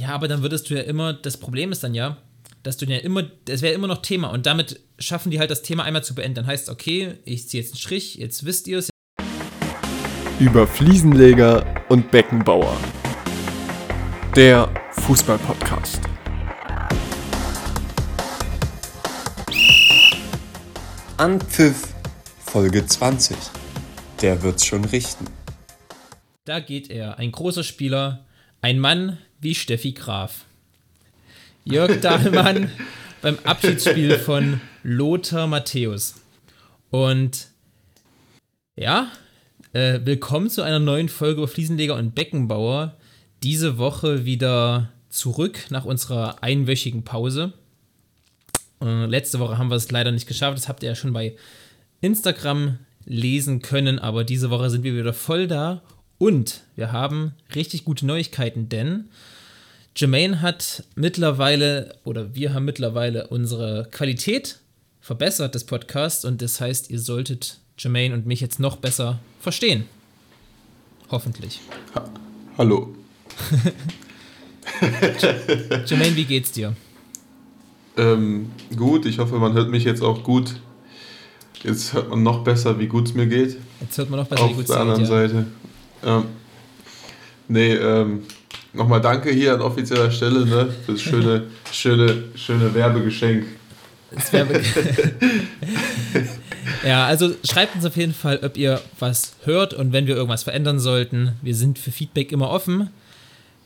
Ja, aber dann würdest du ja immer, das Problem ist dann ja, dass du ja immer, das wäre immer noch Thema und damit schaffen die halt das Thema einmal zu beenden. Dann heißt, okay, ich ziehe jetzt einen Strich, jetzt wisst ihr es. Über Fliesenleger und Beckenbauer. Der Fußball-Podcast. Anpfiff Folge 20. Der wird's schon richten. Da geht er, ein großer Spieler, ein Mann wie Steffi Graf. Jörg Dahlmann beim Abschiedsspiel von Lothar Matthäus. Und ja, äh, willkommen zu einer neuen Folge über Fliesenleger und Beckenbauer. Diese Woche wieder zurück nach unserer einwöchigen Pause. Äh, letzte Woche haben wir es leider nicht geschafft. Das habt ihr ja schon bei Instagram lesen können. Aber diese Woche sind wir wieder voll da. Und wir haben richtig gute Neuigkeiten, denn Jermaine hat mittlerweile, oder wir haben mittlerweile unsere Qualität verbessert des Podcasts. Und das heißt, ihr solltet Jermaine und mich jetzt noch besser verstehen. Hoffentlich. Ha Hallo. Jermaine, wie geht's dir? Ähm, gut, ich hoffe, man hört mich jetzt auch gut. Jetzt hört man noch besser, wie gut es mir geht. Jetzt hört man noch besser, Auf wie gut es der dir geht. anderen Ja. Seite. Ja. Nee, ähm, nochmal danke hier an offizieller Stelle, ne, für das schöne, schöne, schöne Werbegeschenk. Das wär ja, also schreibt uns auf jeden Fall, ob ihr was hört und wenn wir irgendwas verändern sollten. Wir sind für Feedback immer offen.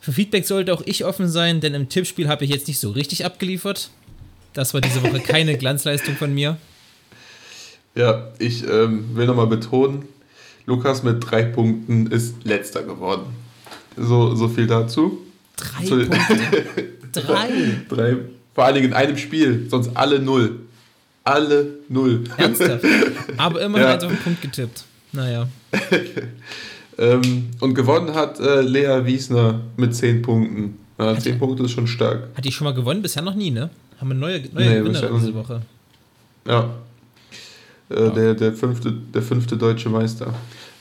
Für Feedback sollte auch ich offen sein, denn im Tippspiel habe ich jetzt nicht so richtig abgeliefert. Das war diese Woche keine Glanzleistung von mir. Ja, ich ähm, will nochmal betonen, Lukas mit drei Punkten ist letzter geworden. So, so viel dazu. Drei Zu- Punkte. Drei. Drei, vor allen Dingen in einem Spiel, sonst alle null. Alle null. Ernsthaft. Aber immerhin Ja. eins auf den Punkt getippt. Naja. Ähm, und gewonnen hat äh, Lea Wiesner mit 10 Punkten. Ja, 10 Punkte ist schon stark. Hat die schon mal gewonnen? Bisher noch nie, ne? Haben wir neue, neue Nee, Gewinner diese. Woche. Ja. Äh, Der, der, fünfte, der fünfte deutsche Meister.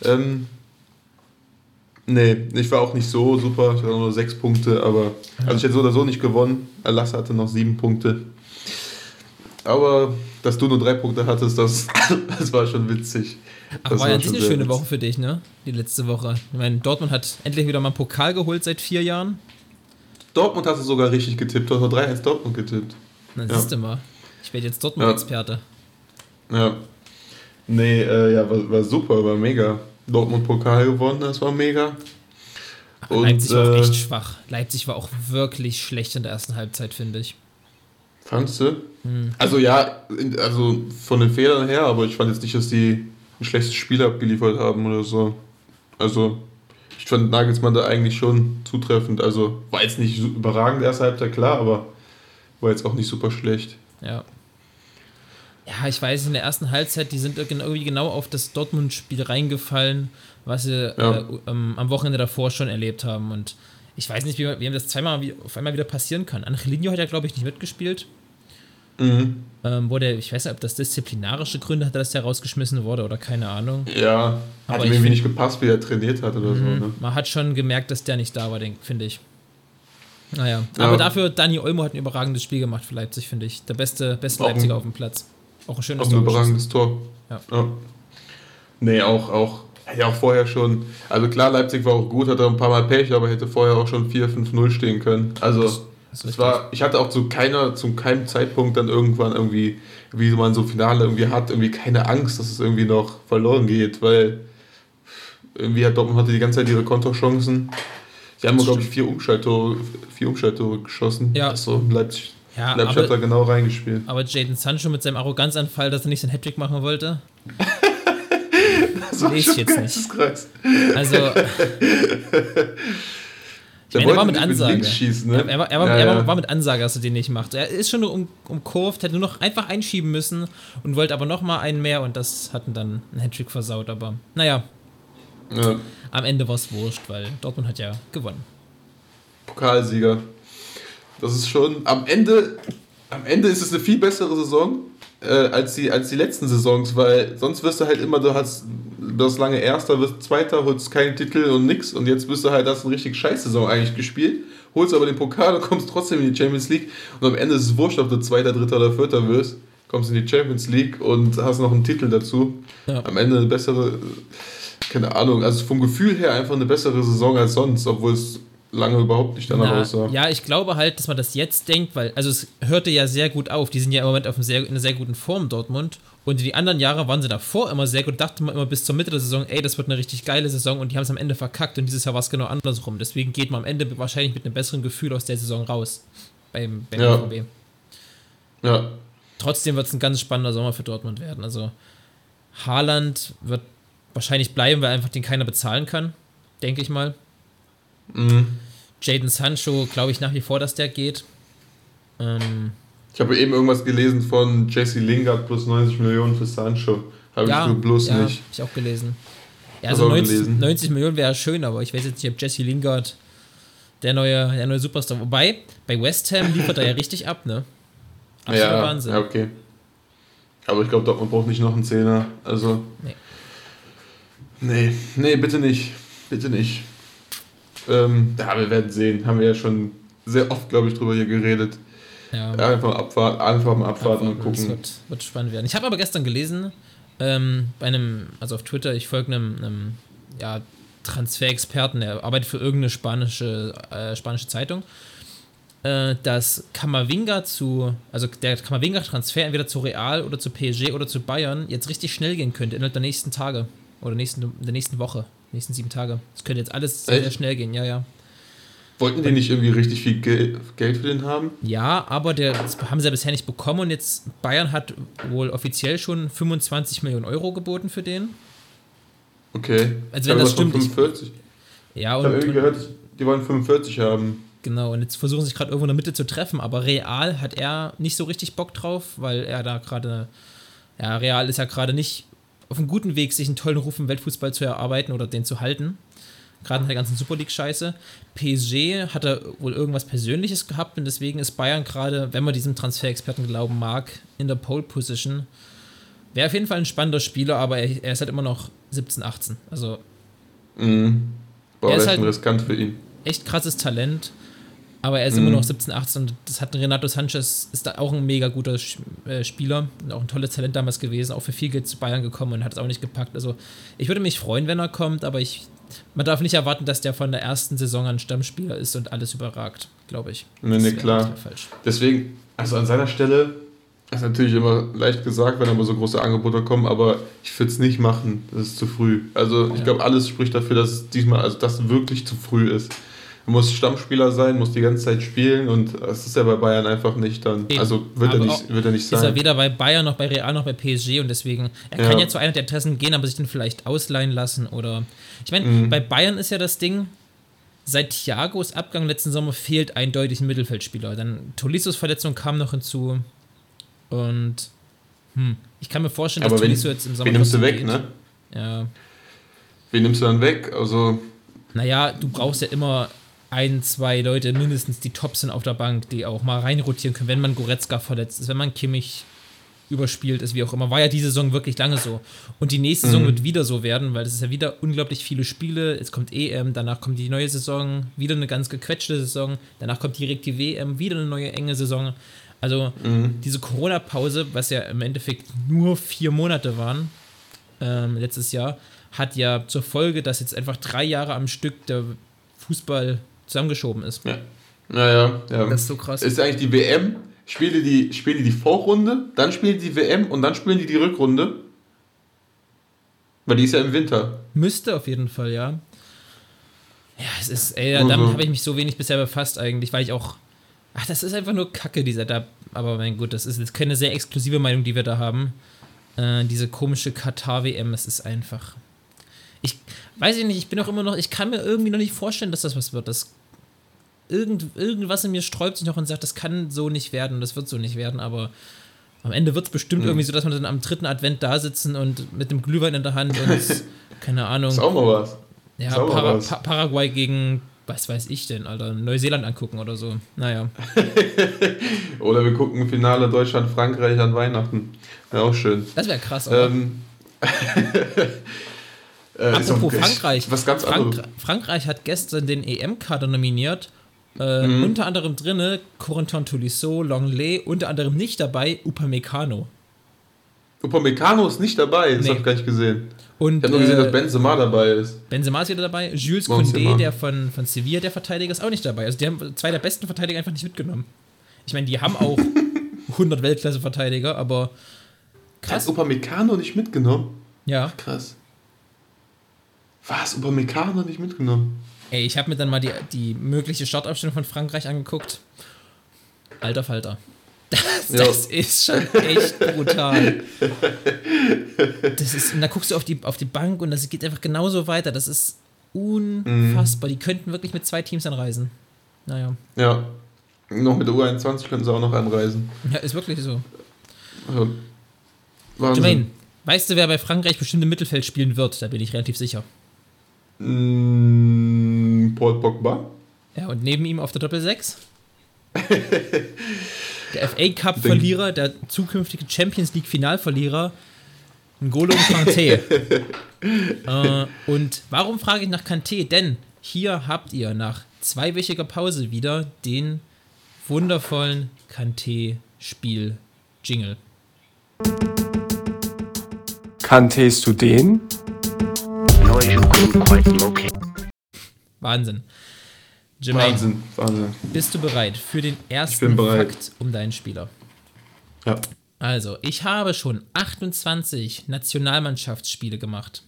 Ähm, nee, ich war auch nicht so super. Ich hatte nur 6 Punkte, aber. Also ich hätte so oder so nicht gewonnen. Lasse hatte noch 7 Punkte. Aber dass du nur 3 Punkte hattest, das, das war schon witzig. Das war ja nicht eine schöne witzig. Woche für dich, ne? Die letzte Woche. Ich meine, Dortmund hat endlich wieder mal einen Pokal geholt seit vier Jahren. Dortmund hast du sogar richtig getippt. Du hast nur 3 als Dortmund getippt. Na, Ja. siehst du mal. Ich werde jetzt Dortmund-Experte. Ja. Nee, äh, ja, war, war super, war mega. Dortmund Pokal gewonnen, das war mega. Und, Leipzig war auch äh, echt schwach. Leipzig war auch wirklich schlecht in der ersten Halbzeit, finde ich. Fandst du? Hm. Also ja, also von den Fehlern her, aber ich fand jetzt nicht, dass die ein schlechtes Spiel abgeliefert haben oder so. Also ich fand Nagelsmann da eigentlich schon zutreffend. Also war jetzt nicht so überragend erste Halbzeit, klar, aber war jetzt auch nicht super schlecht. Ja. Ja, ich weiß, in der ersten Halbzeit, die sind irgendwie genau auf das Dortmund-Spiel reingefallen, was sie Ja. äh, ähm, am Wochenende davor schon erlebt haben. Und ich weiß nicht, wie, wie das zweimal wie, auf einmal wieder passieren kann. Angelino hat ja, glaube ich, nicht mitgespielt. Mhm. Ähm, wurde, ich weiß nicht, ob das disziplinarische Gründe hatte, dass der rausgeschmissen wurde oder keine Ahnung. Ja, Aber hat ihm irgendwie nicht gepasst, wie er trainiert hat oder so. Mhm. Ne? Man hat schon gemerkt, dass der nicht da war, finde ich. Naja, Ja. aber dafür, Dani Olmo hat ein überragendes Spiel gemacht für Leipzig, finde ich. Der beste, beste Leipziger auf dem Platz. Auch ein schönes Auch ein Tor überragendes Tor. Ja. Nee, auch, auch, ja auch vorher schon. Also klar, Leipzig war auch gut, hatte ein paar Mal Pech, aber hätte vorher auch schon 4-5-0 stehen können. Also Das es richtig. war, ich hatte auch zu keiner, zu keinem Zeitpunkt dann irgendwann irgendwie, wie man so Finale irgendwie hat, irgendwie keine Angst, dass es irgendwie noch verloren geht, weil irgendwie hat Dortmund hatte die ganze Zeit ihre Konterchancen. Sie haben, Das glaube ich, vier Umschalttore, vier Umschalttore geschossen. Ja. Also Leipzig, Ja, Leipzig hat da aber, genau reingespielt. aber Jaden Sancho mit seinem Arroganzanfall, dass er nicht seinen Hattrick machen wollte. Das war lese ich jetzt nicht. geisteskrank. Also, ich meine, er war mit Ansage. schießen, ne? Er, war, er, war, Ja, er ja. war, mit Ansage, dass er den nicht macht. Er ist schon nur um, umkurvt, hätte nur noch einfach einschieben müssen und wollte aber noch mal einen mehr und das hat ihn dann einen Hattrick versaut. Aber naja, Ja. am Ende war es wurscht, weil Dortmund hat ja gewonnen. Pokalsieger. Das ist schon am Ende. Am Ende ist es eine viel bessere Saison äh, als, die, als die letzten Saisons, weil sonst wirst du halt immer, du hast das lange Erster, wirst Zweiter, holst keinen Titel und nix und jetzt bist du halt, hast eine richtig scheiß Saison eigentlich gespielt holst aber den Pokal und kommst trotzdem in die Champions League und am Ende ist es wurscht, ob du Zweiter, Dritter oder Vierter wirst, kommst in die Champions League und hast noch einen Titel dazu. Ja. Am Ende eine bessere, keine Ahnung, also vom Gefühl her einfach eine bessere Saison als sonst, obwohl es lange überhaupt nicht danach aussah. Ja, ich glaube halt, dass man das jetzt denkt, weil, also es hörte ja sehr gut auf. Die sind ja im Moment auf sehr, in einer sehr guten Form, Dortmund. Und die anderen Jahre waren sie davor immer sehr gut. Dachte man immer bis zur Mitte der Saison, ey, das wird eine richtig geile Saison. Und die haben es am Ende verkackt. Und dieses Jahr war es genau andersrum. Deswegen geht man am Ende wahrscheinlich mit einem besseren Gefühl aus der Saison raus. Beim, beim ja. BVB. Ja. Trotzdem wird es ein ganz spannender Sommer für Dortmund werden. Also Haaland wird wahrscheinlich bleiben, weil einfach den keiner bezahlen kann. Denke ich mal. Mhm. Jaden Sancho glaube ich nach wie vor, dass der geht. Ähm, ich habe eben irgendwas gelesen von Jesse Lingard plus 90 Millionen für Sancho. Habe ja, ich bloß ja, nicht. ich auch gelesen. Ja, also 90, 90, Millionen wäre schön, aber ich weiß jetzt nicht, ob Jesse Lingard der neue, der neue Superstar. Wobei, bei West Ham liefert er ja richtig ab, ne? Absoluter ja, Wahnsinn. Ja, okay. Aber ich glaube, Dortmund braucht nicht noch einen Zehner. Also. Nee. Nee, nee, bitte nicht. Bitte nicht. Ähm, ja, wir werden sehen. Haben wir ja schon sehr oft, glaube ich, drüber hier geredet. Ja. einfach, abwarten, einfach mal abwarten, abwarten und gucken. Das wird, wird spannend werden. Ich habe aber gestern gelesen, ähm, bei einem, also auf Twitter, ich folge einem, einem ja, Transferexperten, der arbeitet für irgendeine spanische, äh, spanische Zeitung, äh, dass Kamavinga zu, also der Kamavinga-Transfer entweder zu Real oder zu PSG oder zu Bayern jetzt richtig schnell gehen könnte innerhalb der nächsten Tage oder nächsten, der nächsten Woche nächsten sieben Tage. Das könnte jetzt alles sehr, sehr schnell gehen, ja, ja. Wollten die nicht irgendwie richtig viel Geld für den haben? Ja, aber der, das haben sie ja bisher nicht bekommen und jetzt Bayern hat wohl offiziell schon 25 Millionen Euro geboten für den. Okay. Also wenn das stimmt. 45. Ich, ja, und, ich habe irgendwie gehört, die wollen 45 haben. Genau, und jetzt versuchen sie sich gerade irgendwo in der Mitte zu treffen, aber Real hat er nicht so richtig Bock drauf, weil er da gerade, ja, Real ist ja gerade nicht auf einem guten Weg, sich einen tollen Ruf im Weltfußball zu erarbeiten oder den zu halten. Gerade in der ganzen Super League-Scheiße. PSG hat da wohl irgendwas Persönliches gehabt und deswegen ist Bayern gerade, wenn man diesem Transferexperten glauben mag, in der Pole Position. Wäre auf jeden Fall ein spannender Spieler, aber er, er ist halt immer noch 17, 18. Also. Mhm. Boah, er ist halt riskant für ihn. Echt krasses Talent. Aber er ist mhm. immer noch 17, 18 und das hat Renato Sanchez, ist da auch ein mega guter äh, Spieler und auch ein tolles Talent damals gewesen, auch für viel Geld zu Bayern gekommen und hat es auch nicht gepackt. Also ich würde mich freuen, wenn er kommt, aber ich, man darf nicht erwarten, dass der von der ersten Saison ein Stammspieler ist und alles überragt, glaube ich. Nee, nee, klar. Deswegen, also an seiner Stelle, ist natürlich immer leicht gesagt, wenn aber so große Angebote kommen, aber ich würde es nicht machen, das ist zu früh. Also ich ja. glaube, alles spricht dafür, dass es diesmal, also das wirklich zu früh ist. Er muss Stammspieler sein, muss die ganze Zeit spielen und das ist ja bei Bayern einfach nicht dann. Also wird er nicht, wird er nicht sein. Ist er weder bei Bayern noch bei Real noch bei PSG und deswegen, er kann ja, ja zu einer der Interessen gehen, aber sich dann vielleicht ausleihen lassen oder. Ich meine, mhm. bei Bayern ist ja das Ding, seit Thiagos Abgang letzten Sommer fehlt eindeutig ein Mittelfeldspieler. Dann Tolissos Verletzung kam noch hinzu und hm, ich kann mir vorstellen, dass Tolisso jetzt im Sommer. Wen nimmst du weg, geht. ne? Ja. Wen nimmst du dann weg? Also. Naja, du brauchst ja immer ein, zwei Leute mindestens, die top sind auf der Bank, die auch mal reinrotieren können, wenn man Goretzka verletzt ist, wenn man Kimmich überspielt ist, wie auch immer. War ja diese Saison wirklich lange so. Und die nächste mhm. Saison wird wieder so werden, weil es ist ja wieder unglaublich viele Spiele. Es kommt EM, danach kommt die neue Saison, wieder eine ganz gequetschte Saison, danach kommt direkt die WM, wieder eine neue enge Saison. Also mhm. diese Corona-Pause, was ja im Endeffekt nur vier Monate waren, ähm, letztes Jahr, hat ja zur Folge, dass jetzt einfach drei Jahre am Stück der Fußball zusammengeschoben ist. Ja. Naja, ja. Das ist so krass. Ist eigentlich die WM, spielen die, spielen die die Vorrunde, dann spielen die die WM und dann spielen die die Rückrunde? Weil die ist ja im Winter. Müsste auf jeden Fall, ja. Ja, es ist, ey, damit also. habe ich mich so wenig bisher befasst eigentlich, weil ich auch. Ach, das ist einfach nur Kacke, dieser da. Aber mein Gott, das ist jetzt keine sehr exklusive Meinung, die wir da haben. Äh, diese komische Katar-WM, es ist einfach. Ich weiß ich nicht, ich bin auch immer noch, ich kann mir irgendwie noch nicht vorstellen, dass das was wird. Das irgend, irgendwas in mir sträubt sich noch und sagt, das kann so nicht werden, das wird so nicht werden, aber am Ende wird es bestimmt mhm. irgendwie so, dass wir dann am dritten Advent da sitzen und mit dem Glühwein in der Hand und keine Ahnung. Ist auch mal was. Ja, Para was. Pa Paraguay gegen, was weiß ich denn, Alter, Neuseeland angucken oder so. Naja. oder wir gucken Finale Deutschland-Frankreich an Weihnachten. Wäre auch schön. Das wäre krass, oder? Ähm. Äh, Apropos Frankreich. Was ganz Frank Frankreich hat gestern den EM-Kader nominiert Äh, mhm. Unter anderem drinne Corentin Tolisso, Longley, unter anderem nicht dabei Upamecano. Upamecano ist nicht dabei, das nee. habe ich gar nicht gesehen. Und, ich habe nur gesehen, äh, dass Benzema dabei ist. Benzema ist wieder dabei. Jules Condé, der von, von Sevilla, der Verteidiger, ist auch nicht dabei. Also die haben zwei der besten Verteidiger einfach nicht mitgenommen. Ich meine, die haben auch 100 Weltklasse-Verteidiger, aber krass. Hat Upamecano nicht mitgenommen? Ja. Krass. Was? Upamecano nicht mitgenommen? Ey, ich habe mir dann mal die, die mögliche Startaufstellung von Frankreich angeguckt. Alter Falter. Das, das ist schon echt brutal. Das ist, und da guckst du auf die, auf die Bank und das geht einfach genauso weiter. Das ist unfassbar. Mhm. Die könnten wirklich mit zwei Teams anreisen. Naja. Ja. Noch mit der U21 könnten sie auch noch anreisen. Ja, ist wirklich so. Also, Jermaine, weißt du, wer bei Frankreich bestimmt im Mittelfeld spielen wird? Da bin ich relativ sicher. Mm, Paul Pogba. Ja, und neben ihm auf der Doppel 6? der FA Cup-Verlierer, der zukünftige Champions League-Finalverlierer, N'Golo Kanté. äh, und warum frage ich nach Kanté? Denn hier habt ihr nach zweiwöchiger Pause wieder den wundervollen Kanté-Spiel-Jingle. Kanntest du den? Wahnsinn. Jermaine, Wahnsinn, Wahnsinn. Bist du bereit für den ersten Fakt um deinen Spieler? Ja. Also, ich habe schon 28 Nationalmannschaftsspiele gemacht.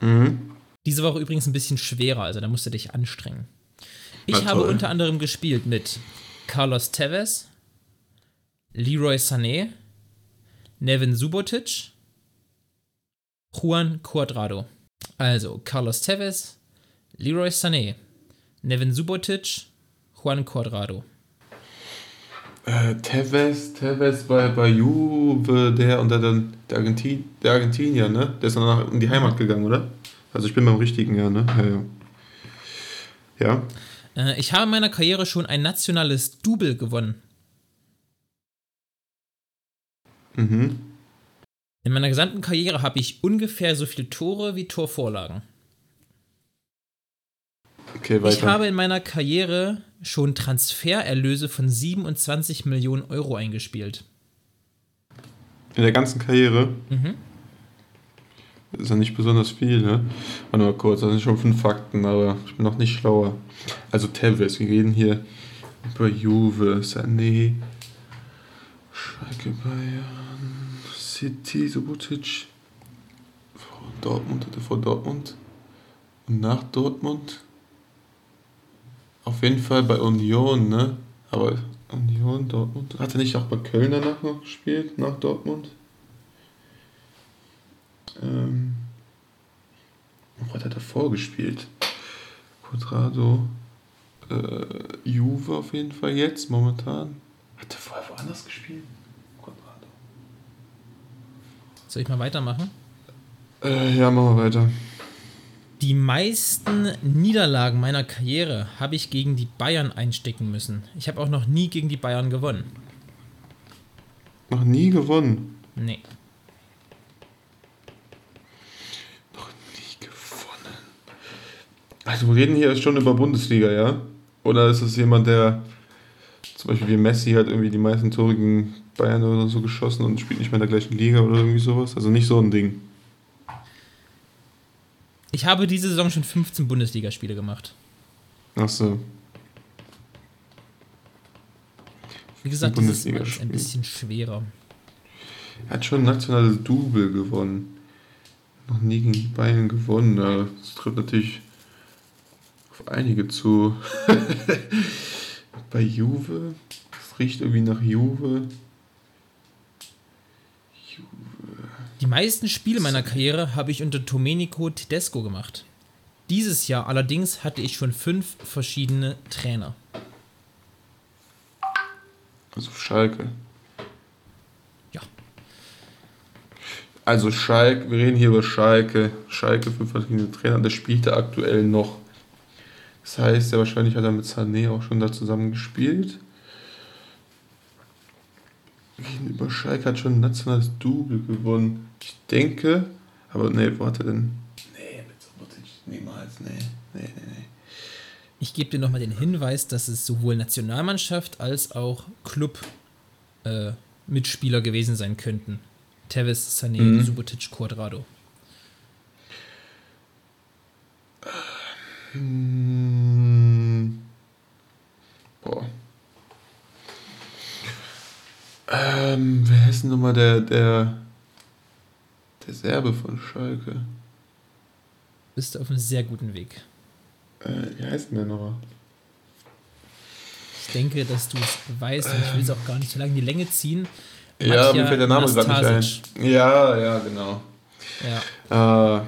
Mhm. Diese Woche übrigens ein bisschen schwerer, also da musst du dich anstrengen. Ich habe unter anderem gespielt mit Carlos Tevez, Leroy Sané, Nevin Subotic, Juan Cuadrado. Also Carlos Tevez, Leroy Sané, Nevin Subotic, Juan Cuadrado. Äh, Tevez, Tevez bei, bei Juve, der unter der, der, Argentin, der Argentinier, ne? Der ist danach in die Heimat gegangen, oder? Also ich bin beim richtigen, ja, ne? Ja. ja. ja. Äh, ich habe in meiner Karriere schon ein nationales Double gewonnen. Mhm. In meiner gesamten Karriere habe ich ungefähr so viele Tore wie Torvorlagen. Okay, weiter. Ich habe in meiner Karriere schon Transfererlöse von 27 Millionen Euro eingespielt. In der ganzen Karriere? Mhm. Das ist ja nicht besonders viel, ne? Warte mal kurz, das sind schon fünf Fakten, aber ich bin noch nicht schlauer. Also Tevez, wir reden hier über Juve, Sané, Schalke Bayern, City, Subotic, vor Dortmund, hatte vor Dortmund und nach Dortmund. Auf jeden Fall bei Union, ne? Aber Union, Dortmund. Hat er nicht auch bei Köln danach noch gespielt, nach Dortmund? Ähm. Wo hat er davor gespielt? Quadrado. Äh, Juve auf jeden Fall jetzt, momentan. Hat er vorher woanders gespielt? Soll ich mal weitermachen? Äh, ja, machen wir weiter. Die meisten Niederlagen meiner Karriere habe ich gegen die Bayern einstecken müssen. Ich habe auch noch nie gegen die Bayern gewonnen. Noch nie gewonnen? Nee. Noch nie gewonnen. Also wir reden hier schon über Bundesliga, ja? Oder ist es jemand, der zum Beispiel wie Messi hat irgendwie die meisten Tore gegen Bayern oder so geschossen und spielt nicht mehr in der gleichen Liga oder irgendwie sowas? Also nicht so ein Ding. Ich habe diese Saison schon 15 Bundesligaspiele gemacht. Ach so. Wie gesagt, das ist ein bisschen schwerer. Er hat schon ein nationales Double gewonnen. Noch nie gegen Bayern gewonnen. Das trifft natürlich auf einige zu. Bei Juve. Das riecht irgendwie nach Juve. Die meisten Spiele meiner Karriere habe ich unter Domenico Tedesco gemacht. Dieses Jahr allerdings hatte ich schon fünf verschiedene Trainer. Also Schalke. Ja. Also Schalke, wir reden hier über Schalke. Schalke, fünf verschiedene Trainer, der spielt er aktuell noch. Das heißt, ja, wahrscheinlich hat er mit Sané auch schon da zusammen gespielt gegenüber Schalke hat schon ein nationales Double gewonnen. Ich denke, aber nee, wo hat er denn? Nee, mit Subotic niemals, nee, nee, nee, nee. Ich gebe dir nochmal den Hinweis, dass es sowohl Nationalmannschaft als auch Club-Mitspieler äh, gewesen sein könnten. Tevez, Sané, mhm. Subotic, Quadrado. Hm. Boah. Ähm, wer ist denn nochmal der, der, der Serbe von Schalke? Bist du auf einem sehr guten Weg. Äh, wie heißt denn der nochmal? Ich denke, dass du es weißt und ich will es auch gar nicht so lange in die Länge ziehen. Ja, Matja mir fällt der Name gerade nicht ein. Ja, ja, genau. Ja. Äh,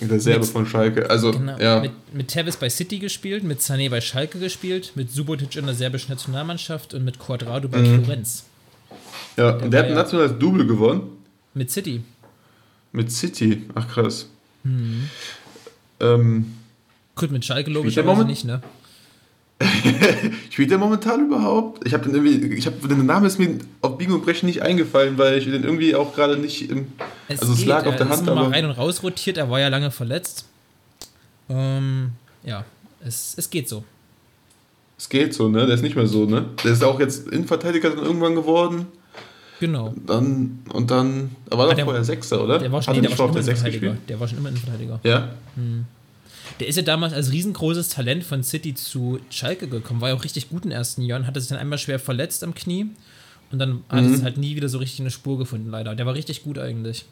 der Serbe mit, von Schalke. Also, genau, ja. Mit, mit Tevez bei City gespielt, mit Sané bei Schalke gespielt, mit Subotic in der serbischen Nationalmannschaft und mit Quadrado bei mhm. Florenz. Ja, der und der hat ein nationales Double gewonnen. Mit City. Mit City, ach krass. Mhm. Ähm, Gut, mit Schalke logischerweise nicht, ne? Spielt der momentan überhaupt? Ich habe den irgendwie, ich habe den Namen ist mir auf Biegen und Brechen nicht eingefallen, weil ich den irgendwie auch gerade nicht im, es also es geht, lag auf der Hand. Er ist mal rein und raus rotiert, er war ja lange verletzt. Ähm, ja, es, es geht so. Es geht so, ne? Der ist nicht mehr so, ne? Der ist auch jetzt Innenverteidiger dann irgendwann geworden. Genau. Dann, und dann, er war doch vorher Sechser, oder? Der war schon, nee, der war schon immer Innenverteidiger. Der war schon immer Innenverteidiger. Ja? Hm. Der ist ja damals als riesengroßes Talent von City zu Schalke gekommen, war ja auch richtig gut in den ersten Jahren, hatte sich dann einmal schwer verletzt am Knie und dann hat mhm. es halt nie wieder so richtig eine Spur gefunden, leider. Der war richtig gut eigentlich.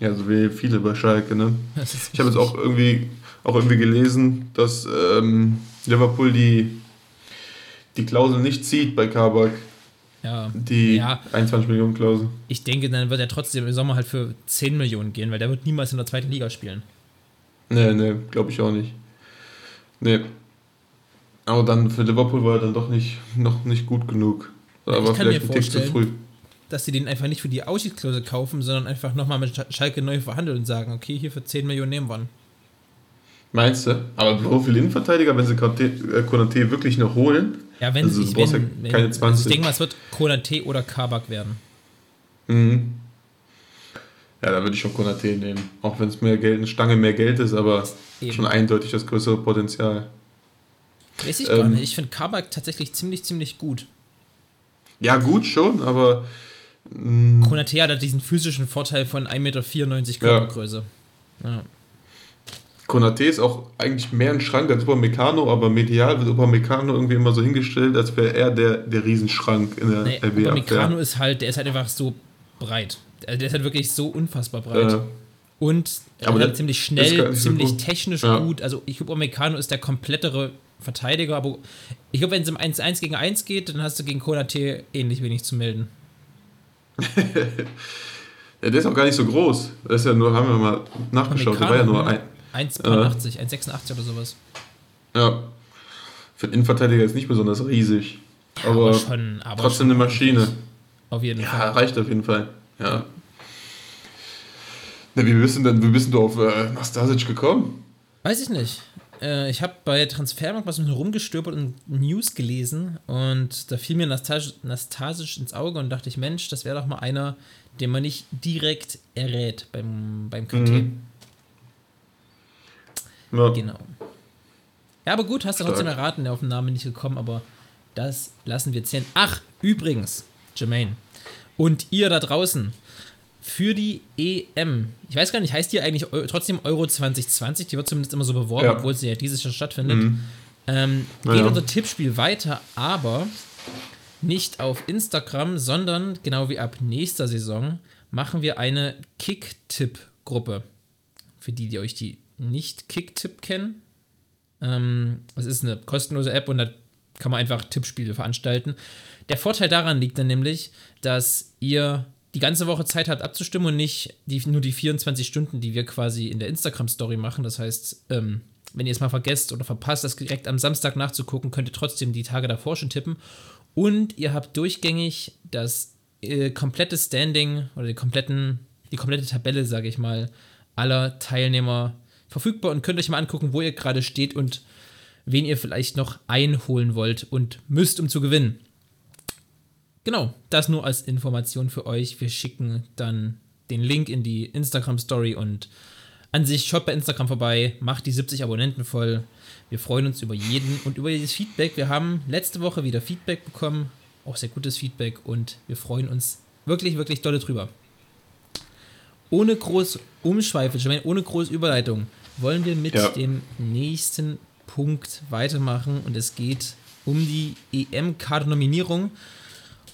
Ja, so wie viele bei Schalke, ne? Ich habe jetzt auch irgendwie, auch irgendwie gelesen, dass ähm, Liverpool die, die Klausel nicht zieht bei Kabak. Ja. Die ja. 21 Millionen Klausel. Ich denke, dann wird er trotzdem im Sommer halt für 10 Millionen gehen, weil der wird niemals in der zweiten Liga spielen. Nee, nee, glaube ich auch nicht. Nee. Aber dann für Liverpool war er dann doch nicht, noch nicht gut genug. Aber vielleicht ein Tick zu früh. Dass sie den einfach nicht für die Ausstiegsklausel kaufen, sondern einfach nochmal mit Schalke neu verhandeln und sagen, okay, hier für 10 Millionen nehmen wir Meinst du? Aber so viele Innenverteidiger, wenn sie äh, Konate wirklich noch holen? Ja, wenn also, sie wenn, ja wenn, keine 20. Also ich denke mal, es wird Konate oder Kabak werden. Mhm. Ja, da würde ich schon Konate nehmen. Auch wenn es mehr Geld, eine Stange mehr Geld ist, aber Eben. schon eindeutig das größere Potenzial. Weiß ich ähm, gar nicht. Ich finde Kabak tatsächlich ziemlich, ziemlich gut. Ja, gut schon, aber. Mm. Konate hat diesen physischen Vorteil von 1,94 Meter Körpergröße. Ja. ja. Konate ist auch eigentlich mehr ein Schrank als Upamecano, aber medial wird Upamecano irgendwie immer so hingestellt, als wäre er der, der Riesenschrank in der nee, RB. Upamecano ist halt, der ist halt einfach so breit. Also der ist halt wirklich so unfassbar breit. Ja. Und er halt ziemlich schnell, ziemlich so technisch ja. gut. Also ich glaube, Omekano ist der komplettere Verteidiger, aber ich glaube, wenn es im 1-1 gegen 1 geht, dann hast du gegen Konate ähnlich wenig zu melden. ja, der ist auch gar nicht so groß. Das ist ja nur, haben wir mal nachgeschaut, der war ja nur ein. 1,82, äh, 1,86 oder sowas. Ja. Für den Innenverteidiger ist nicht besonders riesig. Aber, aber, schon, aber trotzdem schon eine Maschine. Auf jeden ja, Fall. Ja, reicht auf jeden Fall. Ja. Na, wie bist du denn, wie bist du auf äh, Nastasic gekommen? Weiß ich nicht. Äh, ich habe bei Transfermarkt was rumgestöbert und News gelesen und da fiel mir Nastasic, Nastasic ins Auge und dachte ich, Mensch, das wäre doch mal einer, den man nicht direkt errät beim, beim KT. Mhm. Ja. Genau. Ja, aber gut, hast du trotzdem erraten, der auf den Namen nicht gekommen, aber das lassen wir zählen. Ach, übrigens, Jermaine, und ihr da draußen, für die EM, ich weiß gar nicht, heißt die eigentlich trotzdem Euro 2020? Die wird zumindest immer so beworben, ja. obwohl sie ja dieses Jahr stattfindet. Mhm. Ähm, geht ja. unser Tippspiel weiter, aber nicht auf Instagram, sondern genau wie ab nächster Saison machen wir eine Kick-Tipp-Gruppe. Für die, die euch die nicht Kick-Tipp kennen. Ähm, es ist eine kostenlose App und da kann man einfach Tippspiele veranstalten. Der Vorteil daran liegt dann nämlich, dass ihr die ganze Woche Zeit habt abzustimmen und nicht die, nur die 24 Stunden, die wir quasi in der Instagram-Story machen. Das heißt, ähm, wenn ihr es mal vergesst oder verpasst, das direkt am Samstag nachzugucken, könnt ihr trotzdem die Tage davor schon tippen. Und ihr habt durchgängig das äh, komplette Standing oder die, kompletten, die komplette Tabelle, sage ich mal, aller Teilnehmer verfügbar und könnt euch mal angucken, wo ihr gerade steht und wen ihr vielleicht noch einholen wollt und müsst, um zu gewinnen. Genau, das nur als Information für euch. Wir schicken dann den Link in die Instagram Story und an sich schaut bei Instagram vorbei, macht die 70 Abonnenten voll. Wir freuen uns über jeden und über dieses Feedback. Wir haben letzte Woche wieder Feedback bekommen, auch sehr gutes Feedback und wir freuen uns wirklich, wirklich dolle drüber. Ohne groß Umschweife, ohne große Überleitung, wollen wir mit ja. dem nächsten Punkt weitermachen und es geht um die EM-Kader-Nominierung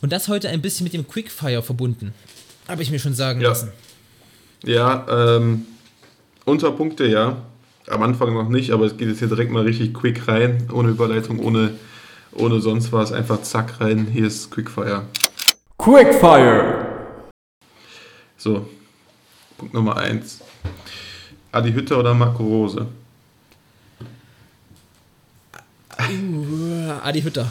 und das heute ein bisschen mit dem Quickfire verbunden. Habe ich mir schon sagen ja. lassen. Ja, ähm, Unterpunkte, ja. Am Anfang noch nicht, aber es geht jetzt hier direkt mal richtig quick rein, ohne Überleitung, ohne, ohne sonst was. Einfach zack rein. Hier ist Quickfire. Quickfire! So, Punkt Nummer 1. Adi Hütter oder Marco Rose? Uh, Adi Hütter.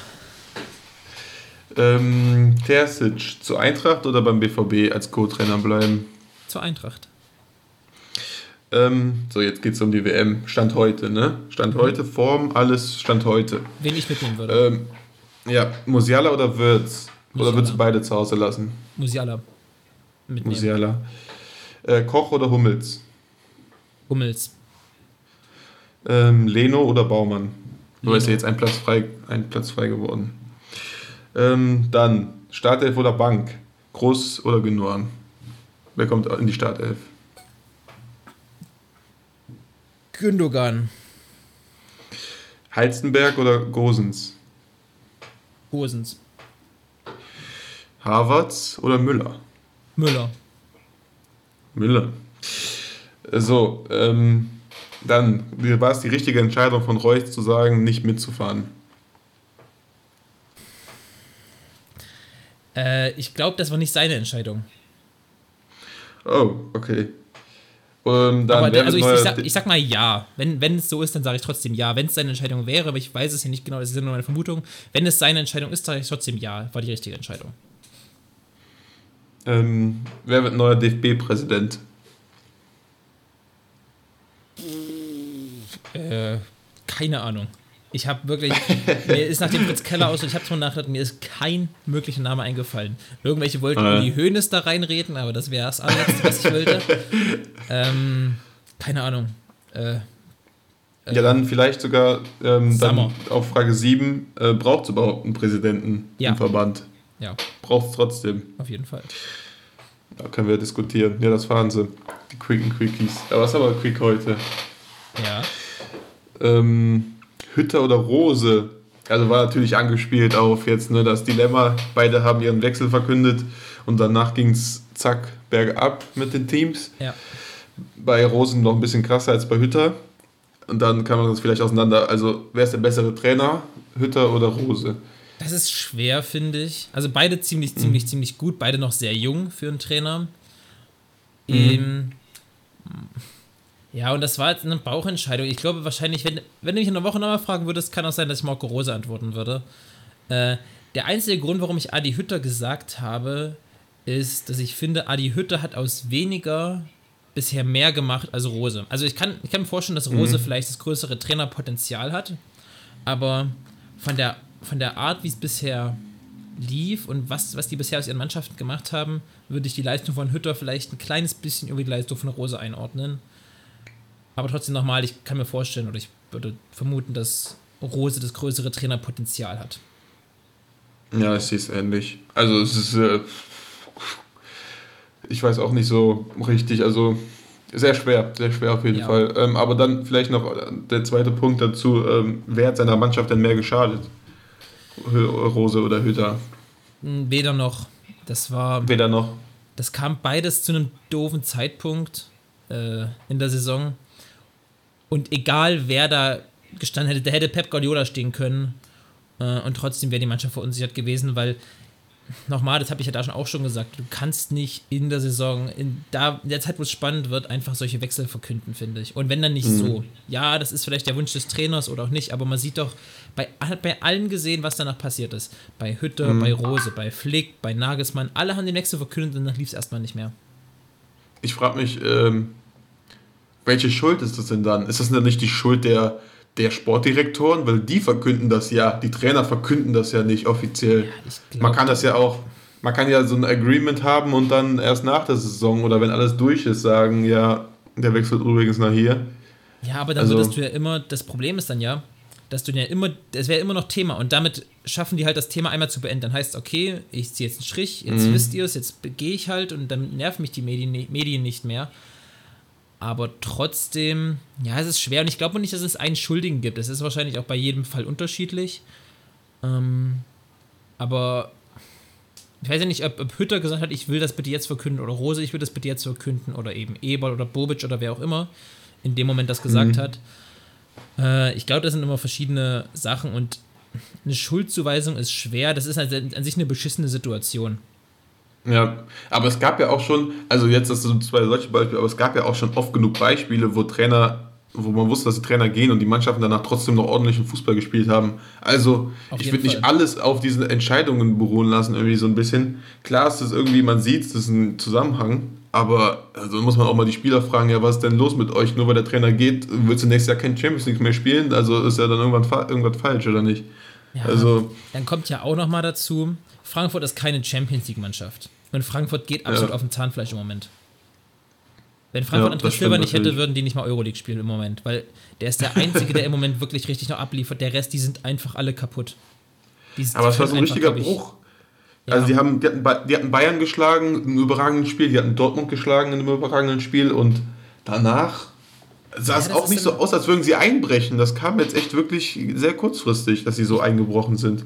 Ähm, Terzic zur Eintracht oder beim BVB als Co-Trainer bleiben? Zur Eintracht. Ähm, so, jetzt geht es um die WM. Stand heute, ne? Stand mhm. heute, Form, alles Stand heute. Wen ich mitnehmen würde. Ähm, ja, Musiala oder Wirtz? Musiala. Oder würdest du beide zu Hause lassen? Musiala. Mitnehmen. Musiala. Äh, Koch oder Hummels? Hummels. Ähm, Leno oder Baumann? Du ist ja jetzt ein Platz frei, ein Platz frei geworden. Ähm, dann Startelf oder Bank? Groß oder Genoan? Wer kommt in die Startelf? Gündogan. Heizenberg oder Gosens? Gosens. Harvards oder Müller? Müller. Müller. So, ähm, dann war es die richtige Entscheidung von Reus zu sagen, nicht mitzufahren. Äh, ich glaube, das war nicht seine Entscheidung. Oh, okay. Um, aber der, also ich, ich, sag, ich, sag, mal ja. Wenn, wenn es so ist, dann sage ich trotzdem ja. Wenn es seine Entscheidung wäre, aber ich weiß es ja nicht genau, das ist ja nur meine Vermutung. Wenn es seine Entscheidung ist, sage ich trotzdem ja. War die richtige Entscheidung. Ähm, wer wird neuer DFB-Präsident? Äh, keine Ahnung. Ich habe wirklich, mir ist nach dem Fritz Keller aus, ich habe schon nachgedacht, mir ist kein möglicher Name eingefallen. Irgendwelche wollten äh. die Höhnes da reinreden, aber das wäre das allerletzte, was ich wollte. Ähm, keine Ahnung. Äh, ja, dann vielleicht sogar ähm, dann auf Frage 7, äh, braucht es überhaupt einen Präsidenten ja. im Verband? Ja. Braucht es trotzdem. Auf jeden Fall. Da können wir diskutieren. Ja, das fahren sie. Die Quicken Quickies. Aber was aber quick heute? Ja. Ähm, Hütter oder Rose. Also war natürlich angespielt auf jetzt ne, das Dilemma. Beide haben ihren Wechsel verkündet und danach ging es zack bergab mit den Teams. Ja. Bei Rosen noch ein bisschen krasser als bei Hütter. Und dann kann man das vielleicht auseinander. Also, wer ist der bessere Trainer? Hütter oder Rose? Das ist schwer, finde ich. Also, beide ziemlich, ziemlich, mhm. ziemlich gut. Beide noch sehr jung für einen Trainer. Mhm. Ähm, ja, und das war jetzt eine Bauchentscheidung. Ich glaube wahrscheinlich, wenn, wenn du mich in einer Woche nochmal fragen würdest, kann auch sein, dass ich Marco Rose antworten würde. Äh, der einzige Grund, warum ich Adi Hütter gesagt habe, ist, dass ich finde, Adi Hütter hat aus weniger bisher mehr gemacht als Rose. Also ich kann, ich kann mir vorstellen, dass Rose mhm. vielleicht das größere Trainerpotenzial hat, aber von der, von der Art, wie es bisher lief und was, was die bisher aus ihren Mannschaften gemacht haben, würde ich die Leistung von Hütter vielleicht ein kleines bisschen über die Leistung von Rose einordnen. Aber trotzdem nochmal, ich kann mir vorstellen oder ich würde vermuten, dass Rose das größere Trainerpotenzial hat. Ja, ich sehe es ähnlich. Also es ist, äh, ich weiß auch nicht so richtig, also sehr schwer, sehr schwer auf jeden ja. Fall. Ähm, aber dann vielleicht noch der zweite Punkt dazu, ähm, wer hat seiner Mannschaft denn mehr geschadet? Rose oder Hütter? Hm, weder noch. Das war. Weder noch. Das kam beides zu einem doofen Zeitpunkt äh, in der Saison. Und egal wer da gestanden hätte, da hätte Pep Guardiola stehen können. Äh, und trotzdem wäre die Mannschaft verunsichert gewesen, weil, nochmal, das habe ich ja da schon auch schon gesagt, du kannst nicht in der Saison, in, da, in der Zeit, wo es spannend wird, einfach solche Wechsel verkünden, finde ich. Und wenn dann nicht mhm. so. Ja, das ist vielleicht der Wunsch des Trainers oder auch nicht, aber man sieht doch, bei, hat bei allen gesehen, was danach passiert ist. Bei Hütter, mhm. bei Rose, bei Flick, bei Nagelsmann, alle haben den Wechsel verkündet und danach lief es erstmal nicht mehr. Ich frage mich, ähm, welche Schuld ist das denn dann? Ist das denn nicht die Schuld der, der Sportdirektoren? Weil die verkünden das ja, die Trainer verkünden das ja nicht offiziell. Ja, man kann das ja auch, man kann ja so ein Agreement haben und dann erst nach der Saison oder wenn alles durch ist sagen, ja, Der wechselt übrigens nach hier. Ja, aber dann also, würdest du ja immer, das Problem ist dann ja, dass du ja immer, das wäre immer noch Thema und damit schaffen die halt das Thema einmal zu beenden. Dann heißt okay, ich ziehe jetzt einen Strich, jetzt mhm. wisst ihr es, jetzt gehe ich halt und dann nerven mich die Medien, Medien nicht mehr. Aber trotzdem, ja, es ist schwer und ich glaube nicht, dass es einen Schuldigen gibt. Es ist wahrscheinlich auch bei jedem Fall unterschiedlich. Ähm, aber ich weiß ja nicht, ob, ob, Hütter gesagt hat, ich will das bitte jetzt verkünden oder Rose, ich will das bitte jetzt verkünden oder eben Eberl oder Bobic oder wer auch immer in dem Moment das gesagt mhm. hat. Äh, ich glaube, das sind immer verschiedene Sachen und eine Schuldzuweisung ist schwer. Das ist halt an sich eine beschissene Situation. Ja, aber es gab ja auch schon, also jetzt das sind zwei solche Beispiele, aber es gab ja auch schon oft genug Beispiele, wo Trainer, wo man wusste, dass die Trainer gehen und die Mannschaften danach trotzdem noch ordentlichen Fußball gespielt haben. Also auf ich würde nicht alles auf diesen Entscheidungen beruhen lassen, irgendwie so ein bisschen. Klar ist das irgendwie, man sieht, das ist ein Zusammenhang, aber also muss man auch mal die Spieler fragen, ja, was ist denn los mit euch? Nur weil der Trainer geht, willst du nächstes Jahr kein Champions League mehr spielen? Also ist ja dann irgendwann irgendwas falsch, oder nicht? Ja, also, dann kommt ja auch noch mal dazu, Frankfurt ist keine Champions League-Mannschaft. Und Frankfurt geht absolut ja. auf dem Zahnfleisch im Moment. Wenn Frankfurt ja, Andreas Silber nicht hätte, würden die nicht mal Euroleague spielen im Moment. Weil der ist der Einzige, der im Moment wirklich richtig noch abliefert. Der Rest, die sind einfach alle kaputt. Aber es war so ein richtiger Bruch. Also ja. die, haben, die, hatten, die hatten Bayern geschlagen, ein überragendes Spiel, die hatten Dortmund geschlagen in einem überragenden Spiel und danach sah es auch nicht so aus, als würden sie einbrechen. Das kam jetzt echt wirklich sehr kurzfristig, dass sie so eingebrochen sind.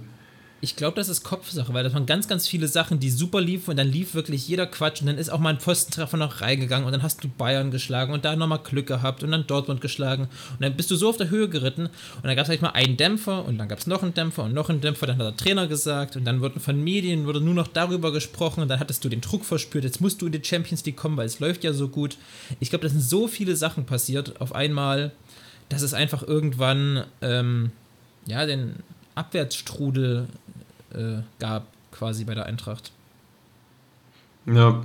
Ich glaube, das ist Kopfsache, weil das waren ganz, ganz viele Sachen, die super liefen und dann lief wirklich jeder Quatsch und dann ist auch mal ein Pfostentreffer noch reingegangen und dann hast du Bayern geschlagen und da nochmal Glück gehabt und dann Dortmund geschlagen und dann bist du so auf der Höhe geritten und dann gab es vielleicht mal einen Dämpfer und dann gab es noch einen Dämpfer und noch einen Dämpfer, dann hat der Trainer gesagt und dann wurden von Medien wurde nur noch darüber gesprochen und dann hattest du den Druck verspürt, jetzt musst du in die Champions League kommen, weil es läuft ja so gut. Ich glaube, da sind so viele Sachen passiert auf einmal, dass es einfach irgendwann ähm, ja, den Abwärtsstrudel äh, gab, quasi bei der Eintracht. Ja,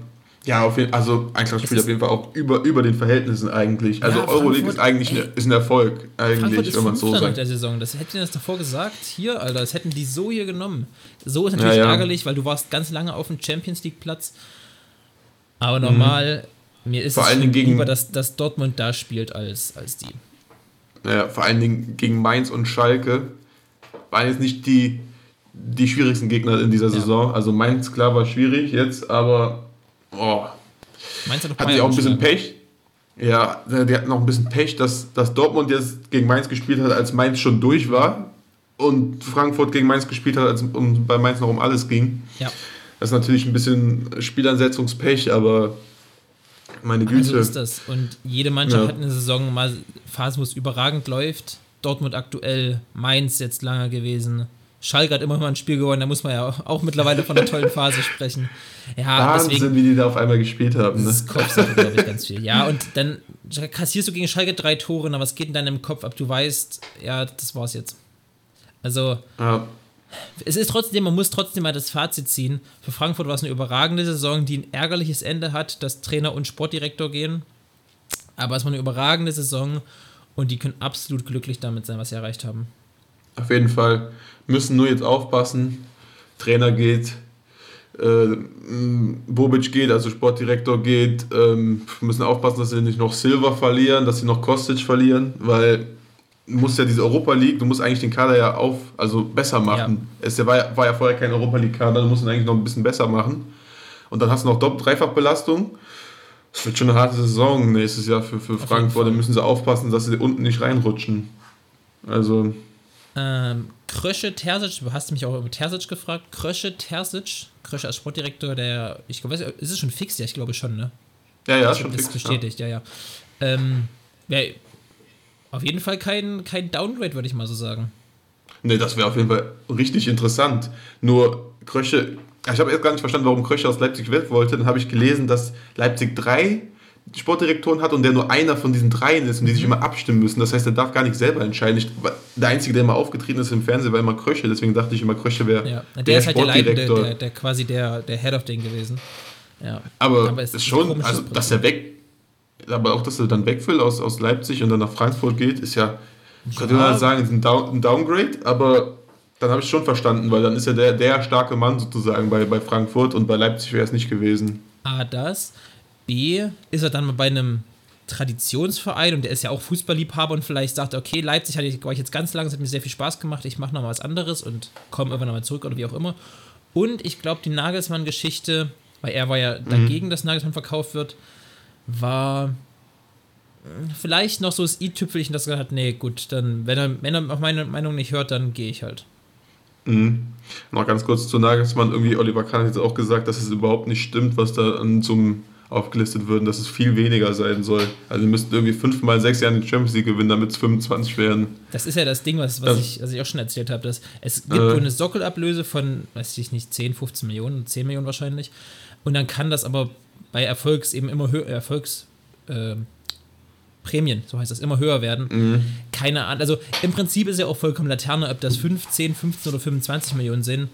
ja, auf jeden, also Eintracht spielt auf jeden Fall auch über, über den Verhältnissen eigentlich. Also ja, Euroleague ist eigentlich ey, ist ein Erfolg, eigentlich, wenn man so sagt. der Saison. Das hätten das davor gesagt. Hier, Alter, das hätten die so hier genommen. So ist natürlich ja, ja. ärgerlich, weil du warst ganz lange auf dem Champions League Platz. Aber normal, mhm. mir ist vor es allen Dingen lieber, dass, dass Dortmund da spielt als, als die. Naja, vor allen Dingen gegen Mainz und Schalke waren jetzt nicht die die schwierigsten Gegner in dieser Saison. Ja. Also Mainz, klar, war schwierig jetzt, aber oh, Mainz hat hatten die auch ein bisschen Pech. Ja, die hatten auch ein bisschen Pech, dass, dass Dortmund jetzt gegen Mainz gespielt hat, als Mainz schon durch war und Frankfurt gegen Mainz gespielt hat, als um, bei Mainz noch um alles ging. Ja. Das ist natürlich ein bisschen Spielansetzungspech, aber meine Güte. So ist das. Und jede Mannschaft ja. hat eine Saison mal Phase, wo es überragend läuft. Dortmund aktuell, Mainz jetzt lange gewesen. Schalke hat immer mal ein Spiel gewonnen, da muss man ja auch, mittlerweile von einer tollen Phase sprechen. Ja, Wahnsinn, deswegen, wie die da auf einmal gespielt haben. Ne? Das ist Kopfsache, glaube ich, ganz viel. Ja, und dann kassierst du gegen Schalke drei Tore, aber was geht in deinem Kopf ab? Du weißt, ja, das war's jetzt. Also, ja. es ist trotzdem, man muss trotzdem mal das Fazit ziehen. Für Frankfurt war es eine überragende Saison, die ein ärgerliches Ende hat, dass Trainer und Sportdirektor gehen. Aber es war eine überragende Saison und die können absolut glücklich damit sein, was sie erreicht haben. Auf jeden Fall müssen nur jetzt aufpassen. Trainer geht, äh, Bobic geht, also Sportdirektor geht, ähm, müssen aufpassen, dass sie nicht noch Silver verlieren, dass sie noch Kostic verlieren, weil du musst ja diese Europa League, du musst eigentlich den Kader ja auf, also besser machen. Ja. Es war ja, war ja vorher kein Europa League Kader, du musst ihn eigentlich noch ein bisschen besser machen. Und dann hast du noch Dreifachbelastung. Es wird schon eine harte Saison nächstes Jahr für, für Frankfurt. Da müssen sie aufpassen, dass sie unten nicht reinrutschen. Also. Ähm, Krösche Terzic, du hast mich auch über Terzic gefragt. Krösche Terzic, Krösche als Sportdirektor, der, ich glaube, ist es schon fix? Ja, ich glaube schon, ne? Ja, ja, ist schon fix. bestätigt, ja, ja. ja. Ähm, ja auf jeden Fall kein, kein Downgrade, würde ich mal so sagen. Ne, das wäre auf jeden Fall richtig interessant. Nur Krösche, ich habe erst gar nicht verstanden, warum Krösche aus Leipzig weg wollte. Dann habe ich gelesen, dass Leipzig drei Sportdirektoren hat und der nur einer von diesen dreien ist und die sich mhm. immer abstimmen müssen. Das heißt, er darf gar nicht selber entscheiden. Ich, der Einzige, der immer aufgetreten ist im Fernsehen, war immer Krösche. Deswegen dachte ich immer, Krösche wäre ja. der, der ist halt Sportdirektor. Der, der, der, quasi der, der Head of den gewesen. Ja. Aber, aber es ist schon, also dass er weg, aber auch, dass er dann weg will aus, aus Leipzig und dann nach Frankfurt geht, ist ja, ja. könnte man sagen, ist ein, Down, ein Downgrade, aber dann habe ich es schon verstanden, weil dann ist er der, der starke Mann sozusagen bei, bei Frankfurt und bei Leipzig wäre es nicht gewesen. Ah, das. B, ist er dann bei einem Traditionsverein und der ist ja auch Fußballliebhaber und vielleicht sagt er, okay, Leipzig hatte ich, war ich jetzt ganz lange, es hat mir sehr viel Spaß gemacht, ich mache noch mal was anderes und komme irgendwann nochmal zurück oder wie auch immer. Und ich glaube, die Nagelsmann-Geschichte, weil er war ja dagegen, dass Nagelsmann verkauft wird, war vielleicht noch so das i-Tüpfelchen, dass er gesagt hat, nee, gut, dann, wenn er, wenn er auf meine Meinung nicht hört, dann gehe ich halt. Mhm. Noch ganz kurz zu Nagelsmann, irgendwie Oliver Kahn hat jetzt auch gesagt, dass es überhaupt nicht stimmt, was da an zum aufgelistet würden, dass es viel weniger sein soll. Also wir müssten irgendwie fünfmal in sechs Jahren die Champions League gewinnen, damit es 25 werden. Das ist ja das Ding, was, was, ich, was ich auch schon erzählt habe, dass es gibt äh, eine Sockelablöse von, weiß ich nicht, 10, 15 Millionen, 10 Millionen wahrscheinlich. Und dann kann das aber bei Erfolgs eben immer höher, Erfolgs, äh, Prämien, so heißt das, immer höher werden. Mhm. Keine Ahnung. Also im Prinzip ist ja auch vollkommen Laterne, ob das 15, 15 oder 25 Millionen sind.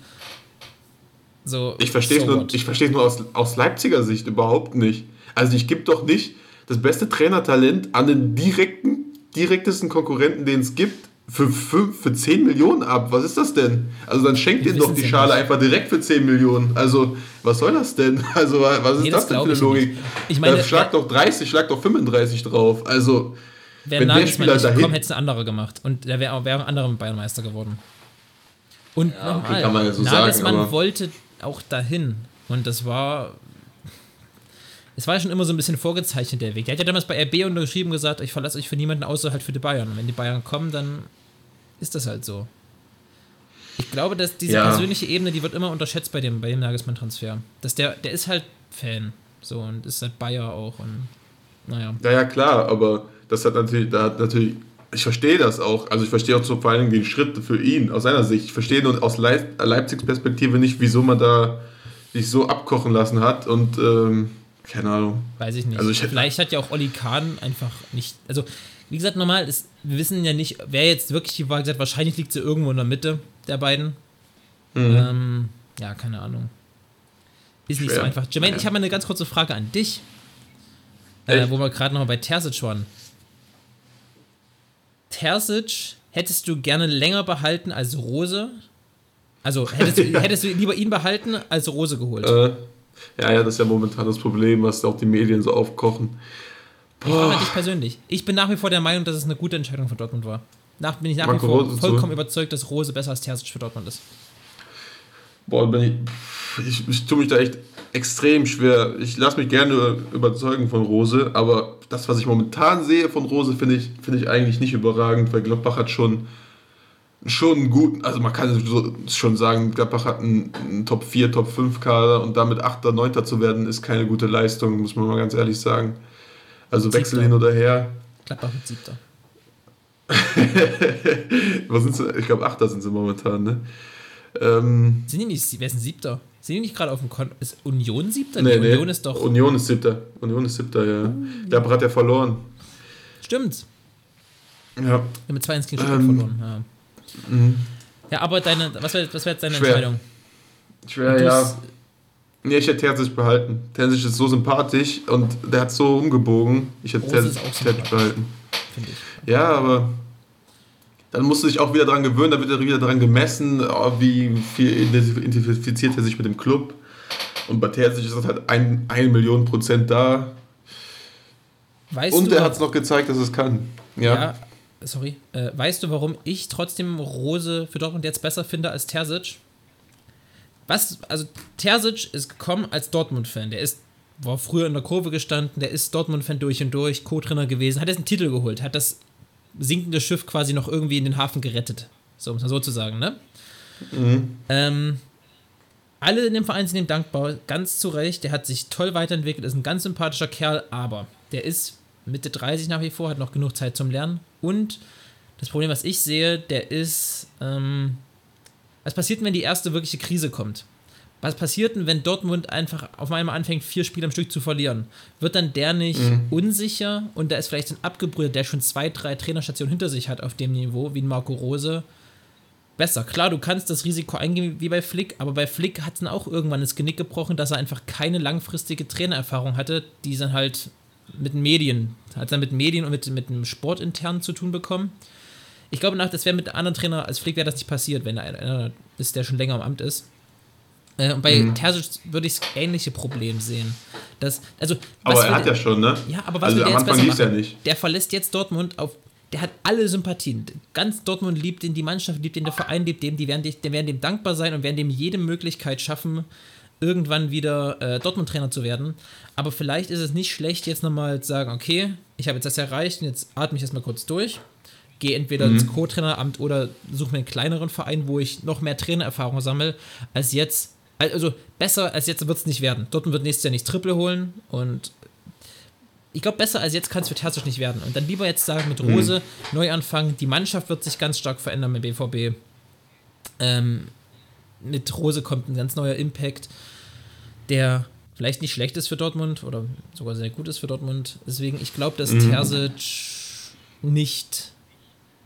So, ich verstehe so es nur, nur aus, aus Leipziger Sicht überhaupt nicht. Also ich gebe doch nicht das beste Trainertalent an den direkten, direktesten Konkurrenten, den es gibt, für, für, für 10 Millionen ab. Was ist das denn? Also dann schenkt ihr doch die Schale nicht. einfach direkt für 10 Millionen. Also was soll das denn? Also was ist nee, das, das denn für eine Logik? Ich meine, schlag doch 30, schlag doch 35 drauf. Also wenn der Spieler nicht dahin gekommen, hätte es ein anderer gemacht. Und der wäre wär ein anderer Bayernmeister geworden. Und ja, nochmal, okay, kann man ja so Nagelsmann sagen, wollte auch dahin. Und das war. Es war schon immer so ein bisschen vorgezeichnet, der Weg. Der hat ja damals bei RB unterschrieben gesagt, ich verlasse euch für niemanden außer halt für die Bayern. Und wenn die Bayern kommen, dann ist das halt so. Ich glaube, dass diese ja. persönliche Ebene, die wird immer unterschätzt bei dem, bei dem Nagelsmann-Transfer. Dass der, der ist halt Fan. So, und ist halt Bayer auch. Und naja. Ja, ja, klar, aber das hat natürlich, da hat natürlich ich verstehe das auch. Also ich verstehe auch so vor allem den Schritt für ihn aus seiner Sicht. Ich verstehe nur aus Leip Leipzigs Perspektive nicht, wieso man da sich so abkochen lassen hat und ähm, keine Ahnung. Weiß ich nicht. Also ich Vielleicht hat ja auch Olli Kahn einfach nicht. Also wie gesagt, normal ist, wir wissen ja nicht, wer jetzt wirklich die Wahl gesagt Wahrscheinlich liegt sie irgendwo in der Mitte der beiden. Mhm. Ähm, ja, keine Ahnung. Ist nicht Schwer. so einfach. Jermaine, ja. ich habe mal eine ganz kurze Frage an dich. Äh, wo wir gerade noch bei Terzic waren. Terzic hättest du gerne länger behalten als Rose? Also hättest du, ja. hättest du lieber ihn behalten als Rose geholt? Äh, ja, ja, das ist ja momentan das Problem, was auch die Medien so aufkochen. Boah. Ich dich persönlich. Ich bin nach wie vor der Meinung, dass es eine gute Entscheidung für Dortmund war. Nach, bin ich nach Marco wie vor Rose vollkommen so. überzeugt, dass Rose besser als Terzic für Dortmund ist. Boah, bin ich, ich, ich tue mich da echt extrem schwer. Ich lasse mich gerne überzeugen von Rose, aber das, was ich momentan sehe von Rose, finde ich, find ich eigentlich nicht überragend, weil Gladbach hat schon, schon einen guten, also man kann so schon sagen, Gladbach hat einen, einen Top 4, Top 5 Kader und damit 8., 9. zu werden, ist keine gute Leistung, muss man mal ganz ehrlich sagen. Also Wechsel hin oder her. Gladbach mit 7. was sind sie? Ich glaube, 8. sind sie momentan, ne? Ähm, sind die nicht, wer ist ein Siebter? Sind die nicht gerade auf dem Kon Ist Union Siebter? Nee, nee, Union ist doch. Union ist Siebter. Union ist Siebter, ja. Der hat ja verloren. Stimmt. Ja. ja mit 2 1 gegen ähm, verloren. Ja. Mhm. ja, aber deine, was wäre was wär jetzt deine Schwer. Entscheidung? Schwer, ja. Nee, ich hätte Terzic behalten. Terzic ist so sympathisch und der hat so umgebogen. Ich hätte Terzic behalten. Finde ich. Ja, aber dann musst du dich auch wieder daran gewöhnen, da wird er wieder daran gemessen, oh, wie viel identifiziert er sich mit dem Club. Und bei Terzic ist das halt ein, eine Million Prozent da. Weißt Und er hat es noch gezeigt, dass es kann. Ja, ja sorry. Äh, weißt du, warum ich trotzdem Rose für Dortmund jetzt besser finde als Terzic? Was, also Terzic ist gekommen als Dortmund-Fan. Der ist, war früher in der Kurve gestanden, der ist Dortmund-Fan durch und durch, Co-Trainer gewesen, hat jetzt einen Titel geholt, hat das sinkende Schiff quasi noch irgendwie in den Hafen gerettet. So, muss man sozusagen, ne? Mhm. Ähm, alle in dem Verein sind ihm dankbar, ganz zu Recht. Der hat sich toll weiterentwickelt, ist ein ganz sympathischer Kerl, aber der ist Mitte 30 nach wie vor, hat noch genug Zeit zum Lernen. Und das Problem, was ich sehe, der ist, ähm, was passiert, wenn die erste wirkliche Krise kommt? Was passiert denn, wenn Dortmund einfach auf einmal anfängt, vier Spiele am Stück zu verlieren? Wird dann der nicht mhm. unsicher und da ist vielleicht ein Abgebrüder, der schon zwei, drei Trainerstationen hinter sich hat auf dem Niveau, wie ein Marco Rose, besser. Klar, du kannst das Risiko eingehen wie bei Flick, aber bei Flick hat es dann auch irgendwann das Genick gebrochen, dass er einfach keine langfristige Trainererfahrung hatte, die dann halt mit den Medien, hat dann mit Medien und mit, mit dem Sport intern zu tun bekommen. Ich glaube, nach, das wäre mit einem anderen Trainer als Flick wäre das nicht passiert, wenn er einer ist, der schon länger im Amt ist. Äh, und bei mhm. Terzic würde ich das ähnliche Problem sehen. Das, also, aber er hat ja schon, ne? Ja, aber was also am Anfang lief ja nicht. Der verlässt jetzt Dortmund auf. Der hat alle Sympathien. Ganz Dortmund liebt ihn, die Mannschaft liebt ihn, der Verein liebt ihn, die werden, die werden dem dankbar sein und werden dem jede Möglichkeit schaffen, irgendwann wieder äh, Dortmund-Trainer zu werden. Aber vielleicht ist es nicht schlecht, jetzt nochmal zu sagen, okay, ich habe jetzt das erreicht und jetzt atme ich erstmal kurz durch. Gehe entweder mhm. ins Co-Traineramt oder suche mir einen kleineren Verein, wo ich noch mehr Trainererfahrung sammle, als jetzt. Also besser als jetzt wird es nicht werden. Dortmund wird nächstes Jahr nicht Triple holen und ich glaube, besser als jetzt kann es für Terzic nicht werden. Und dann lieber jetzt sagen mit Rose, mhm. Neuanfang, die Mannschaft wird sich ganz stark verändern mit BVB. Ähm, mit Rose kommt ein ganz neuer Impact der vielleicht nicht schlecht ist für Dortmund oder sogar sehr gut ist für Dortmund. Deswegen, ich glaube, dass mhm. Terzic nicht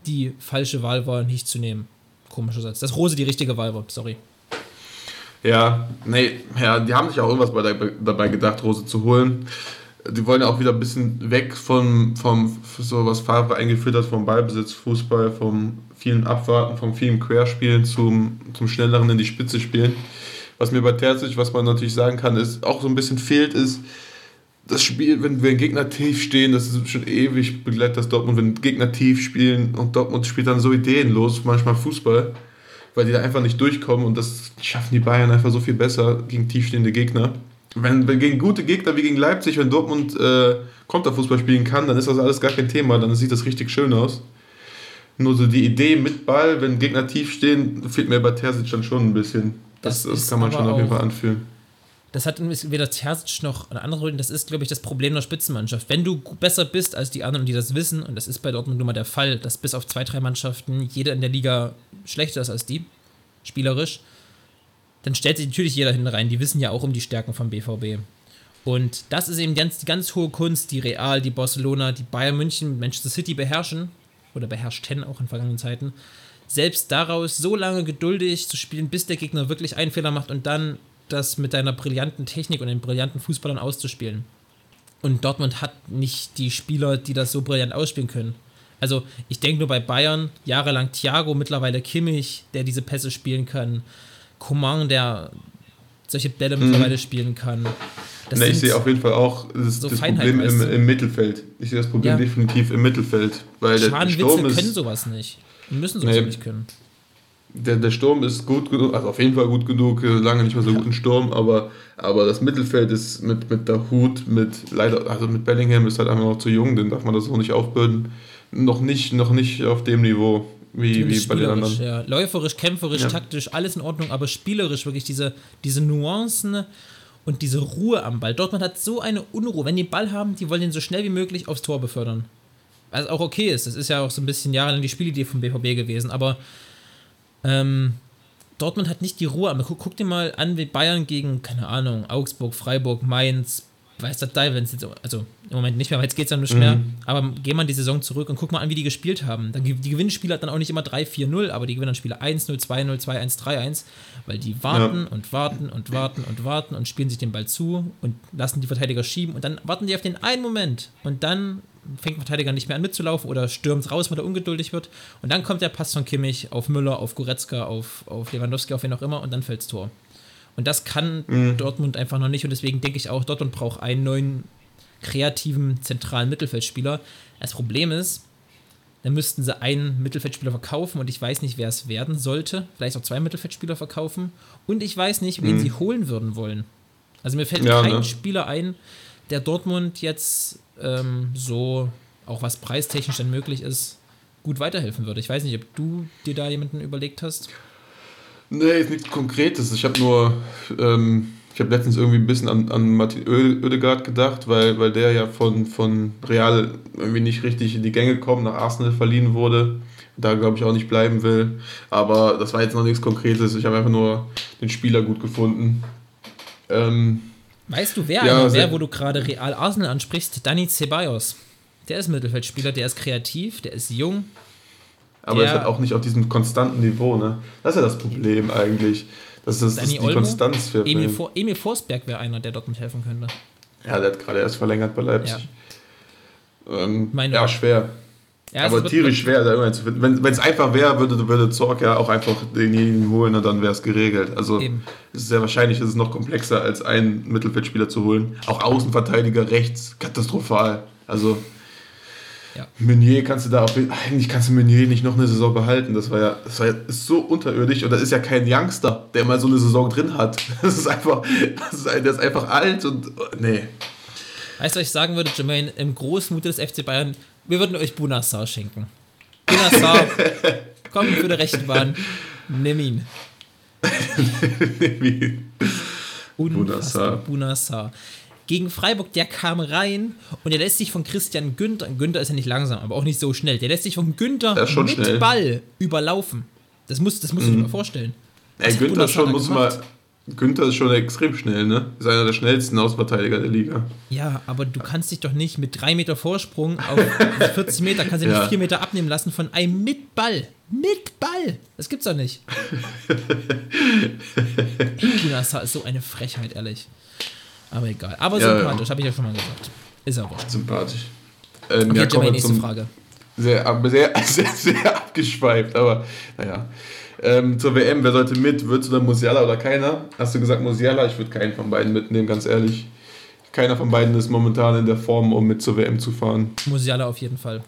die falsche Wahl war, nicht zu nehmen. Komischer Satz. Dass Rose die richtige Wahl war, sorry. Ja, nee, ja, die haben sich auch irgendwas bei, dabei gedacht, Rose zu holen. Die wollen ja auch wieder ein bisschen weg von vom, so was Favre eingeführt hat, vom Ballbesitz, Fußball, vom vielen Abwarten, vom vielen Querspielen zum, zum schnelleren in die Spitze spielen. Was mir bei Terzic, was man natürlich sagen kann, ist, auch so ein bisschen fehlt, ist, das Spiel, wenn, wenn Gegner tief stehen, das ist schon ewig begleitet das Dortmund, wenn Gegner tief spielen und Dortmund spielt dann so ideenlos, manchmal Fußball, weil die da einfach nicht durchkommen und das schaffen die Bayern einfach so viel besser gegen tiefstehende Gegner. Wenn, wenn gegen gute Gegner wie gegen Leipzig, wenn Dortmund äh, Konterfußball spielen kann, dann ist das alles gar kein Thema, dann sieht das richtig schön aus. Nur so die Idee mit Ball, wenn Gegner tief stehen, fehlt mir bei Terzic dann schon ein bisschen. Das, das, das kann man schon auf jeden Fall anfühlen. Das hat weder Terzic noch eine andere Das ist, glaube ich, das Problem der Spitzenmannschaft. Wenn du besser bist als die anderen, die das wissen, und das ist bei Dortmund nun mal der Fall, dass bis auf zwei, drei Mannschaften jeder in der Liga schlechter ist als die, spielerisch, dann stellt sich natürlich jeder hin rein. Die wissen ja auch um die Stärken vom BVB. Und das ist eben ganz, die ganz hohe Kunst, die Real, die Barcelona, die Bayern München, Manchester City beherrschen, oder beherrschten auch in vergangenen Zeiten selbst daraus so lange geduldig zu spielen, bis der Gegner wirklich einen Fehler macht und dann das mit deiner brillanten Technik und den brillanten Fußballern auszuspielen. Und Dortmund hat nicht die Spieler, die das so brillant ausspielen können. Also, ich denke nur bei Bayern, jahrelang Thiago, mittlerweile Kimmich, der diese Pässe spielen kann. Coman, der solche Bälle mhm. mittlerweile spielen kann. Nee, ich sehe auf jeden Fall auch das, so das Problem im, im, Mittelfeld. Ich sehe das Problem ja. definitiv im Mittelfeld. Weil Schaden der Sturm Witzel können sowas nicht. Müssen sowas nee, nicht können. Der, der Sturm ist gut genug, also auf jeden Fall gut genug, lange nicht mehr so ja. gut ein Sturm, aber, aber das Mittelfeld ist mit, mit der Hut, mit leider, also mit Bellingham ist halt einfach noch zu jung, den darf man das auch nicht aufbürden. Noch nicht, noch nicht auf dem Niveau wie, wie bei den anderen. Ja. Läuferisch, kämpferisch, ja. taktisch, alles in Ordnung, aber spielerisch wirklich diese, diese Nuancen und diese Ruhe am Ball. Dortmund hat so eine Unruhe. Wenn die den Ball haben, die wollen ihn so schnell wie möglich aufs Tor befördern was auch okay ist. Das ist ja auch so ein bisschen jahrelang die Spielidee vom BVB gewesen, aber ähm, Dortmund hat nicht die Ruhe. Aber guck, guck, dir mal an, wie Bayern gegen, keine Ahnung, Augsburg, Freiburg, Mainz, weiß der Teil, wenn es jetzt, also im Moment nicht mehr, weil jetzt geht es ja nicht mhm. mehr, aber geh mal die Saison zurück und guck mal an, wie die gespielt haben. Dann, die gewinnen Spieler dann auch nicht immer 3-4-0, aber die gewinnen dann Spiele 1-0, 2-0, 2-1, 3-1, weil die warten ja. und warten und warten und warten und spielen sich den Ball zu und lassen die Verteidiger schieben und dann warten die auf den einen Moment und dann fängt der Verteidiger nicht mehr an mitzulaufen oder stürmt raus, weil er ungeduldig wird. Und dann kommt der Pass von Kimmich auf Müller, auf Goretzka, auf, auf Lewandowski, auf wen auch immer und dann fällt's Tor. Und das kann mhm. Dortmund einfach noch nicht und deswegen denke ich auch, Dortmund braucht einen neuen kreativen zentralen Mittelfeldspieler. Das Problem ist, dann müssten sie einen Mittelfeldspieler verkaufen und ich weiß nicht, wer es werden sollte. Vielleicht auch zwei Mittelfeldspieler verkaufen. Und ich weiß nicht, wen mhm. sie holen würden wollen. Also mir fällt ja, kein ne? Spieler ein, der Dortmund jetzt ähm, so, auch was preistechnisch dann möglich ist, gut weiterhelfen würde. Ich weiß nicht, ob du dir da jemanden überlegt hast. Nee, ist nichts Konkretes. Ich habe nur, ähm, ich habe letztens irgendwie ein bisschen an, an Martin Oedegaard gedacht, weil, weil der ja von, von Real irgendwie nicht richtig in die Gänge kommt, nach Arsenal verliehen wurde. Da glaube ich auch nicht bleiben will. Aber das war jetzt noch nichts Konkretes. Ich habe einfach nur den Spieler gut gefunden. Ähm, Weißt du, wer, ja, wer wo du gerade Real Arsenal ansprichst? Dani Ceballos. Der ist Mittelfeldspieler, der ist kreativ, der ist jung. Aber der, ist halt auch nicht auf diesem konstanten Niveau, ne? Das ist ja das Problem eigentlich. Das ist, das ist die Olmo, Konstanz für Emil, For, Emil Forsberg wäre einer, der dort mithelfen könnte. Ja, der hat gerade erst verlängert bei Leipzig. Ja, ähm, ja schwer. Ja, es aber tierisch schwer, da irgendwann zu finden. Wenn es einfach wäre, würde, würde Zorg ja auch einfach denjenigen holen und dann wäre es geregelt. Also Eben. es ist sehr wahrscheinlich, es ist noch komplexer, als einen Mittelfeldspieler zu holen. Auch Außenverteidiger rechts, katastrophal. Also Ja. Meunier kannst du da auf, eigentlich kannst du Meunier nicht noch eine Saison behalten. Das war ja, das war ja ist so unterirdisch und das ist ja kein Youngster, der mal so eine Saison drin hat. Das ist einfach, das ist, der ist einfach alt und nee. Weißt du, was ich sagen würde, Jermaine, im Großmut des FC Bayern, wir würden euch Bunassar schenken. Bunassar, komm für die rechte Bahn, nimm ihn. Unfassbar. Bunassar. Gegen Freiburg, der kam rein und der lässt sich von Christian Günther, Günther ist ja nicht langsam, aber auch nicht so schnell, der lässt sich von Günther Er mit schnell. Ball überlaufen. Das musst, das musst du dir mal vorstellen. Ey, Günther schon, muss mal. Günther ist schon extrem schnell, ne? Ist einer der schnellsten Außenverteidiger der Liga. Ja, aber du kannst dich doch nicht mit drei Meter Vorsprung auf 40 Meter, kannst du Ja. nicht vier Meter abnehmen lassen von einem mit Ball. Mit Ball! Das gibt's doch nicht. Bunassar ist so eine Frechheit, ehrlich. Aber egal. Aber Ja, sympathisch, ja. habe ich ja schon mal gesagt. Ist wurscht. Sympathisch. Ähm, Okay, ja, kommen wir nächste Frage. sehr, sehr, sehr, sehr abgeschweift, aber naja. Ähm, zur WM, wer sollte mit? Würdest du dann Musiala oder keiner? Hast du gesagt Musiala? Ich würde keinen von beiden mitnehmen, ganz ehrlich. Keiner von beiden ist momentan in der Form, um mit zur WM zu fahren. Musiala auf jeden Fall.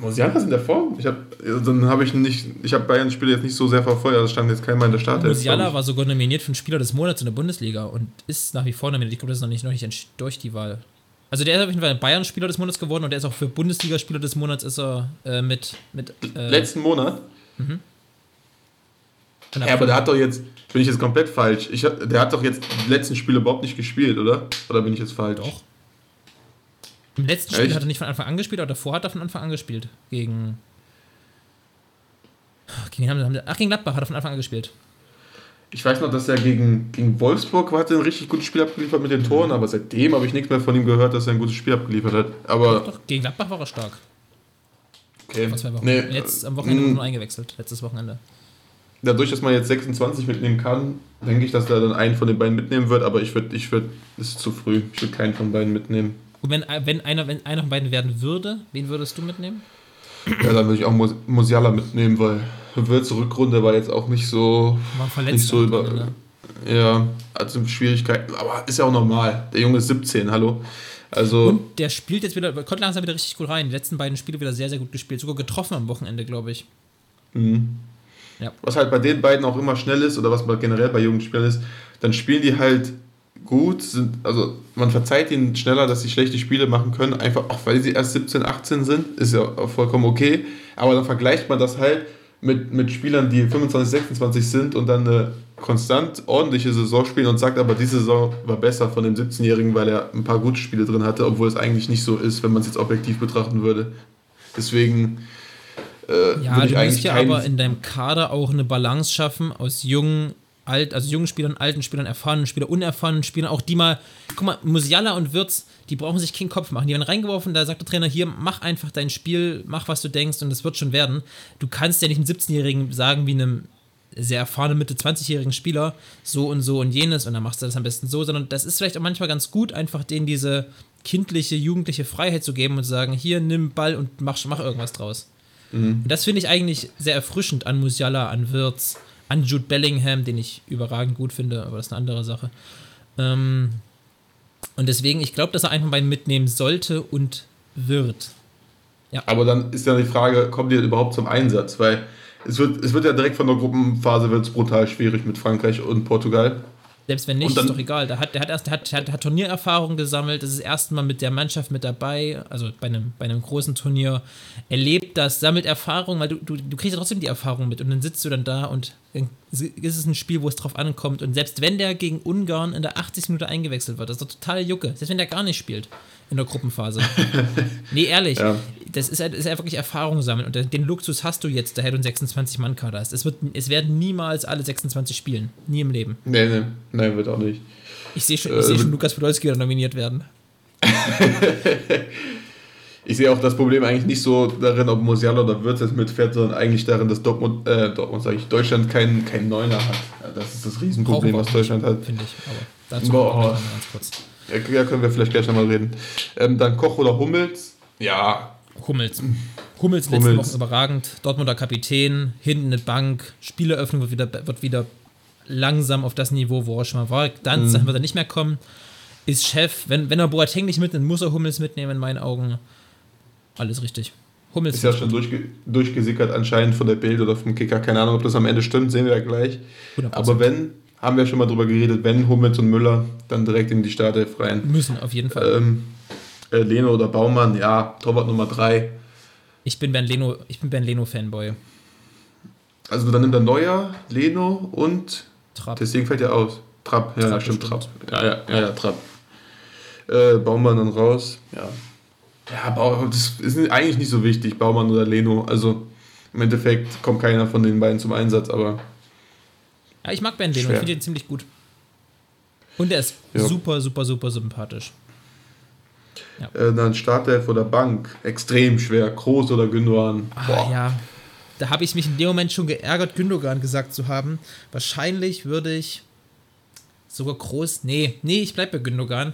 Musiala ist in der Form? Ich hab, dann habe ich nicht, ich habe Bayern Spiele jetzt nicht so sehr verfolgt, also stand jetzt keiner in der Startelf. Musiala war sogar nominiert für den Spieler des Monats in der Bundesliga und ist nach wie vor nominiert. Ich glaube, das ist noch nicht, noch nicht durch die Wahl. Also der ist auf jeden Fall Bayern-Spieler des Monats geworden und der ist auch für Bundesliga-Spieler des Monats ist er äh, mit, mit äh, Letzten Monat? der- Ja, aber der hat doch jetzt, bin ich jetzt komplett falsch. Ich, der hat doch jetzt die letzten Spiele überhaupt nicht gespielt, oder? Oder bin ich jetzt falsch? Doch. Im letzten Spiel Echt? hat er nicht von Anfang an gespielt, aber davor hat er von Anfang an gespielt. Gegen. Gegen, haben ach, gegen Gladbach hat er von Anfang an gespielt. Ich weiß noch, dass er gegen, gegen Wolfsburg hat er ein richtig gutes Spiel abgeliefert mit den Toren, aber seitdem habe ich nichts mehr von ihm gehört, dass er ein gutes Spiel abgeliefert hat. Aber Doch, gegen Gladbach war er stark. okay. Vor zwei Wochen. Nee, Jetzt am Wochenende mh, wurde er nur eingewechselt. Letztes Wochenende. Dadurch, dass man jetzt 26 mitnehmen kann, denke ich, dass er dann einen von den beiden mitnehmen wird, aber ich würde, ich würde, es ist zu früh. Ich würde keinen von beiden mitnehmen. Und wenn, wenn, einer, wenn einer von beiden werden würde, wen würdest du mitnehmen? Ja, dann würde ich auch Mus- Musiala mitnehmen, weil Würz Rückrunde war jetzt auch nicht so, War verletzt. nicht so über, Wochenende. ja, also Schwierigkeiten, aber ist ja auch normal. Der Junge ist 17, hallo. Also, Und der spielt jetzt wieder, kommt langsam wieder richtig gut rein. Die letzten beiden Spiele wieder sehr, sehr gut gespielt. Sogar getroffen am Wochenende, glaube ich. Mhm. Ja. Was halt bei den beiden auch immer schnell ist oder was generell bei jungen Spielern ist, dann spielen die halt gut, sind, also man verzeiht ihnen schneller, dass sie schlechte Spiele machen können, einfach auch weil sie erst 17, 18 sind, ist ja vollkommen okay, aber dann vergleicht man das halt mit, mit Spielern, die 25, 26 sind und dann eine konstant ordentliche Saison spielen und sagt aber, diese Saison war besser von dem 17-Jährigen, weil er ein paar gute Spiele drin hatte, obwohl es eigentlich nicht so ist, wenn man es jetzt objektiv betrachten würde. Deswegen äh, Ja, du musst ja aber in deinem Kader auch eine Balance schaffen aus jungen, alt, also jungen Spielern, alten Spielern, erfahrenen Spielern, unerfahrenen Spielern, auch die mal, guck mal, Musiala und Wirtz, die brauchen sich keinen Kopf machen. Die werden reingeworfen, da sagt der Trainer, hier, mach einfach dein Spiel, mach, was du denkst und es wird schon werden. Du kannst ja nicht einem 17-Jährigen sagen, wie einem sehr erfahrenen Mitte 20-jährigen Spieler, so und so und jenes und dann machst du das am besten so, sondern das ist vielleicht auch manchmal ganz gut, einfach denen diese kindliche, jugendliche Freiheit zu geben und zu sagen, hier, nimm Ball und mach, mach irgendwas draus. Und das finde ich eigentlich sehr erfrischend an Musiala, an Wirtz, an Jude Bellingham, den ich überragend gut finde, aber das ist eine andere Sache. Ähm, und deswegen, ich glaube, dass er von beiden mitnehmen sollte und wird. Aber dann ist ja die Frage, kommt die überhaupt zum Einsatz? Weil es wird, es wird ja direkt von der Gruppenphase wird's brutal schwierig mit Frankreich und Portugal. Selbst wenn nicht, dann- ist doch egal. Der hat, der hat erst, hat, hat, hat Turniererfahrung gesammelt. Das ist das erste Mal mit der Mannschaft mit dabei, also bei einem, bei einem großen Turnier. Erlebt das, sammelt Erfahrung, weil du, du, du kriegst ja trotzdem die Erfahrung mit und dann sitzt du dann da und dann ist es ein Spiel, wo es drauf ankommt. Und selbst wenn der gegen Ungarn in der 80. Minute eingewechselt wird, das ist doch total Jucke. Selbst wenn der gar nicht spielt in der Gruppenphase. nee, ehrlich. Ja. Das ist, ja- das ist ja wirklich Erfahrung sammeln. Und den Luxus hast du jetzt, daher du einen 26-Mann-Kader hast. Es, wird, es werden niemals alle 26 spielen. Nie im Leben. Nee, nee, nee, wird auch nicht. Ich sehe schon, Äh, ich seh schon wird- Lukas Podolski da nominiert werden. Ich sehe auch das Problem eigentlich nicht so darin, ob Musiala oder Wirtz jetzt mitfährt, sondern eigentlich darin, dass Dortmund, äh, Dortmund sage ich, Deutschland keinen keinen Neuner hat. Ja, das ist das Riesenproblem, was Deutschland hat. Finde ich. Aber dazu Boah. ganz kurz. Ja, können wir vielleicht gleich nochmal reden. Ähm, dann Koch oder Hummels? Ja, Hummels. Hummels letzte Hummels. Woche überragend. Dortmunder Kapitän, hinten eine Bank. Spieleröffnung wird wieder, wird wieder langsam auf das Niveau, wo er schon mal war. Dann Mhm. wird er nicht mehr kommen. Ist Chef. Wenn, wenn er Boateng nicht mitnimmt, muss er Hummels mitnehmen, in meinen Augen. Alles richtig. Hummels. Ist ja schon durchge durchgesickert anscheinend von der Bild oder vom Kicker. Keine Ahnung, ob das am Ende stimmt, sehen wir ja gleich. 100%. Aber wenn, haben wir schon mal drüber geredet, wenn Hummels und Müller, dann direkt in die Startelf rein. müssen auf jeden Fall. Ähm, äh, Leno oder Baumann, ja, Torwart Nummer 3. Ich bin Ben Leno, ich bin Ben Leno Fanboy. Also dann nimmt er Neuer, Leno und Trapp. deswegen fällt er aus. Trapp, ja, Trapp stimmt, bestimmt. Trapp. Ja, ja, ja, ja Trapp. Äh, Baumann dann raus, ja. Ja, Bau, das ist eigentlich nicht so wichtig, Baumann oder Leno. Also im Endeffekt kommt keiner von den beiden zum Einsatz, aber Ja, ich mag Ben Leno, Schwer. ich finde ihn ziemlich gut. Und er ist Ja. super, super, super sympathisch. äh, dann Startelf oder Bank, extrem schwer. Groß oder Gündogan. Ah, ja. Da habe ich mich in dem Moment schon geärgert, Gündogan gesagt zu haben. Wahrscheinlich würde ich sogar groß. Nee, nee, ich bleibe bei Gündogan.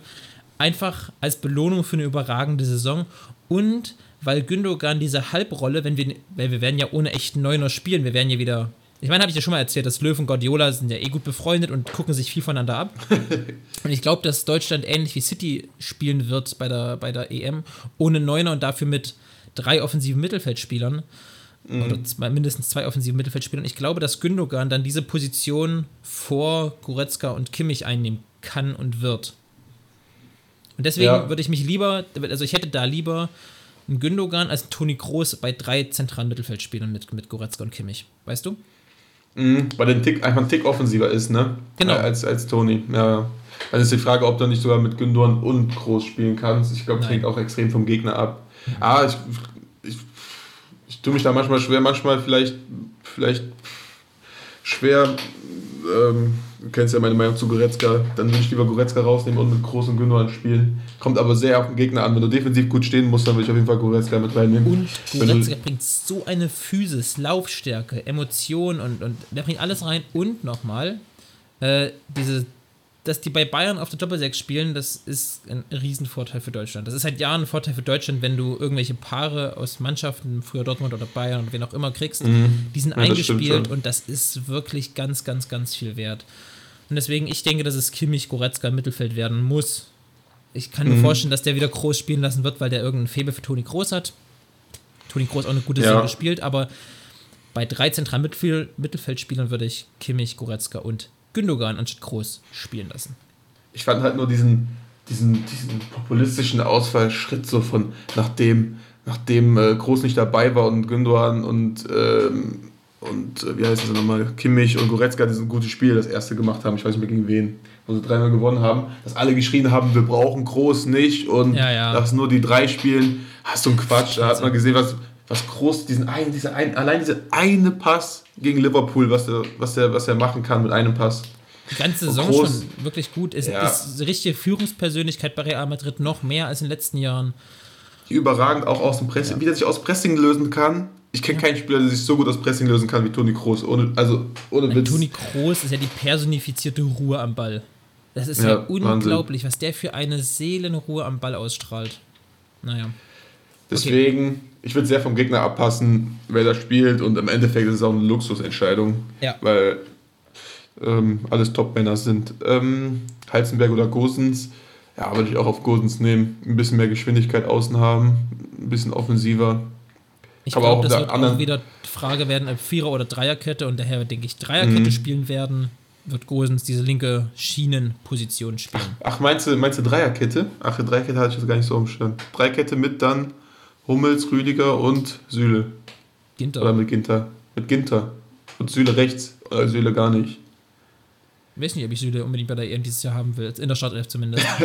Einfach als Belohnung für eine überragende Saison und weil Gündogan diese Halbrolle, wenn wir, weil wir werden ja ohne echten Neuner spielen, wir werden ja wieder. Ich meine, habe ich ja schon mal erzählt, dass Löw und Guardiola sind ja eh gut befreundet und gucken sich viel voneinander ab. Und ich glaube, dass Deutschland ähnlich wie City spielen wird bei der, bei der EM, ohne Neuner und dafür mit drei offensiven Mittelfeldspielern. Oder zwei, mindestens zwei offensiven Mittelfeldspielern. Ich glaube, dass Gündogan dann diese Position vor Goretzka und Kimmich einnehmen kann und wird. Und deswegen Ja. würde ich mich lieber, also ich hätte da lieber einen Gündogan als einen Toni Kroos bei drei zentralen Mittelfeldspielern mit, mit Goretzka und Kimmich. Weißt du? Mhm, weil der ein Tick, einfach ein Tick offensiver ist, ne? Genau. Äh, Als, als Toni. Ja. Dann ist die Frage, ob du nicht sogar mit Gündogan und Groß spielen kannst. Ich glaube, das hängt auch extrem vom Gegner ab. Ah, ich, ich, ich tue mich da manchmal schwer, manchmal vielleicht, vielleicht schwer. Ähm, du kennst ja meine Meinung zu Goretzka. Dann würde ich lieber Goretzka rausnehmen und mit Groß und Gündogan spielen. Kommt aber sehr auf den Gegner an. Wenn du defensiv gut stehen musst, dann würde ich auf jeden Fall Goretzka mit reinnehmen. Und Goretzka bringt so eine Physis, Laufstärke, Emotion und, und der bringt alles rein. Und nochmal, äh, diese, dass die bei Bayern auf der Doppelsechs spielen, das ist ein Riesenvorteil für Deutschland. Das ist seit Jahren ein Vorteil für Deutschland, wenn du irgendwelche Paare aus Mannschaften, früher Dortmund oder Bayern oder wen auch immer kriegst, die sind Mhm. Ja, das stimmt eingespielt schon. und das ist wirklich ganz, ganz, ganz viel wert. Und deswegen, ich denke, dass es Kimmich Goretzka im Mittelfeld werden muss. Ich kann mir Mhm. vorstellen, dass der wieder Groß spielen lassen wird, weil der irgendeinen Faible für Toni Groß hat. Toni Groß auch eine gute Ja. Saison gespielt, aber bei drei zentralen Mittel Mittelfeldspielern würde ich Kimmich, Goretzka und Gündogan anstatt Groß spielen lassen. ich fand halt nur diesen, diesen, diesen populistischen Ausfallschritt so von nachdem, nachdem äh, Groß nicht dabei war und Gündogan und, ähm, und äh, wie heißt es nochmal, Kimmich und Goretzka diesen gute Spiel das erste gemacht haben, ich weiß nicht mehr gegen wen, wo sie dreimal gewonnen haben, dass alle geschrien haben, wir brauchen Groß nicht und Ja, ja. lass nur die drei spielen. Hast du einen Quatsch, da hat man gesehen, was, was Groß, diesen einen, dieser ein, allein dieser eine Pass gegen Liverpool, was er was der, was er machen kann mit einem Pass. Die ganze Saison Groß- schon wirklich gut. Ist, Ja. ist richtige Führungspersönlichkeit bei Real Madrid noch mehr als in den letzten Jahren. überragend auch aus dem Pressing, wie der sich aus Pressing lösen kann. Ich kenne keinen Spieler, der sich so gut aus Pressing lösen kann wie Toni Kroos. Ohne, also ohne Ein Witz. Toni Kroos ist ja die personifizierte Ruhe am Ball. Das ist ja, Ja, Wahnsinn. unglaublich, was der für eine Seelenruhe am Ball ausstrahlt. Naja. Deswegen, ich würde sehr vom Gegner abpassen, wer da spielt. Und im Endeffekt ist es auch eine Luxusentscheidung. Ja. Weil ähm, alles Top-Männer sind. Ähm, Heizenberg oder Gosens, ja, würde ich auch auf Gosens nehmen. Ein bisschen mehr Geschwindigkeit außen haben, ein bisschen offensiver. Ich glaube, das wird auch wieder Frage werden, ob Vierer- oder Dreierkette und daher denke ich, Dreierkette Mhm. spielen werden, wird Gosens diese linke Schienenposition spielen. Ach, meinst du, meinst du Dreierkette? Ach, Dreierkette hatte ich jetzt gar nicht so umstand. Dreierkette mit dann Hummels, Rüdiger und Süle. Ginter. Oder mit Ginter. Mit Ginter. Und Süle rechts. Oder Süle gar nicht. Ich weiß nicht, ob ich Süle unbedingt bei der EM dieses Jahr haben will, in der Startelf zumindest.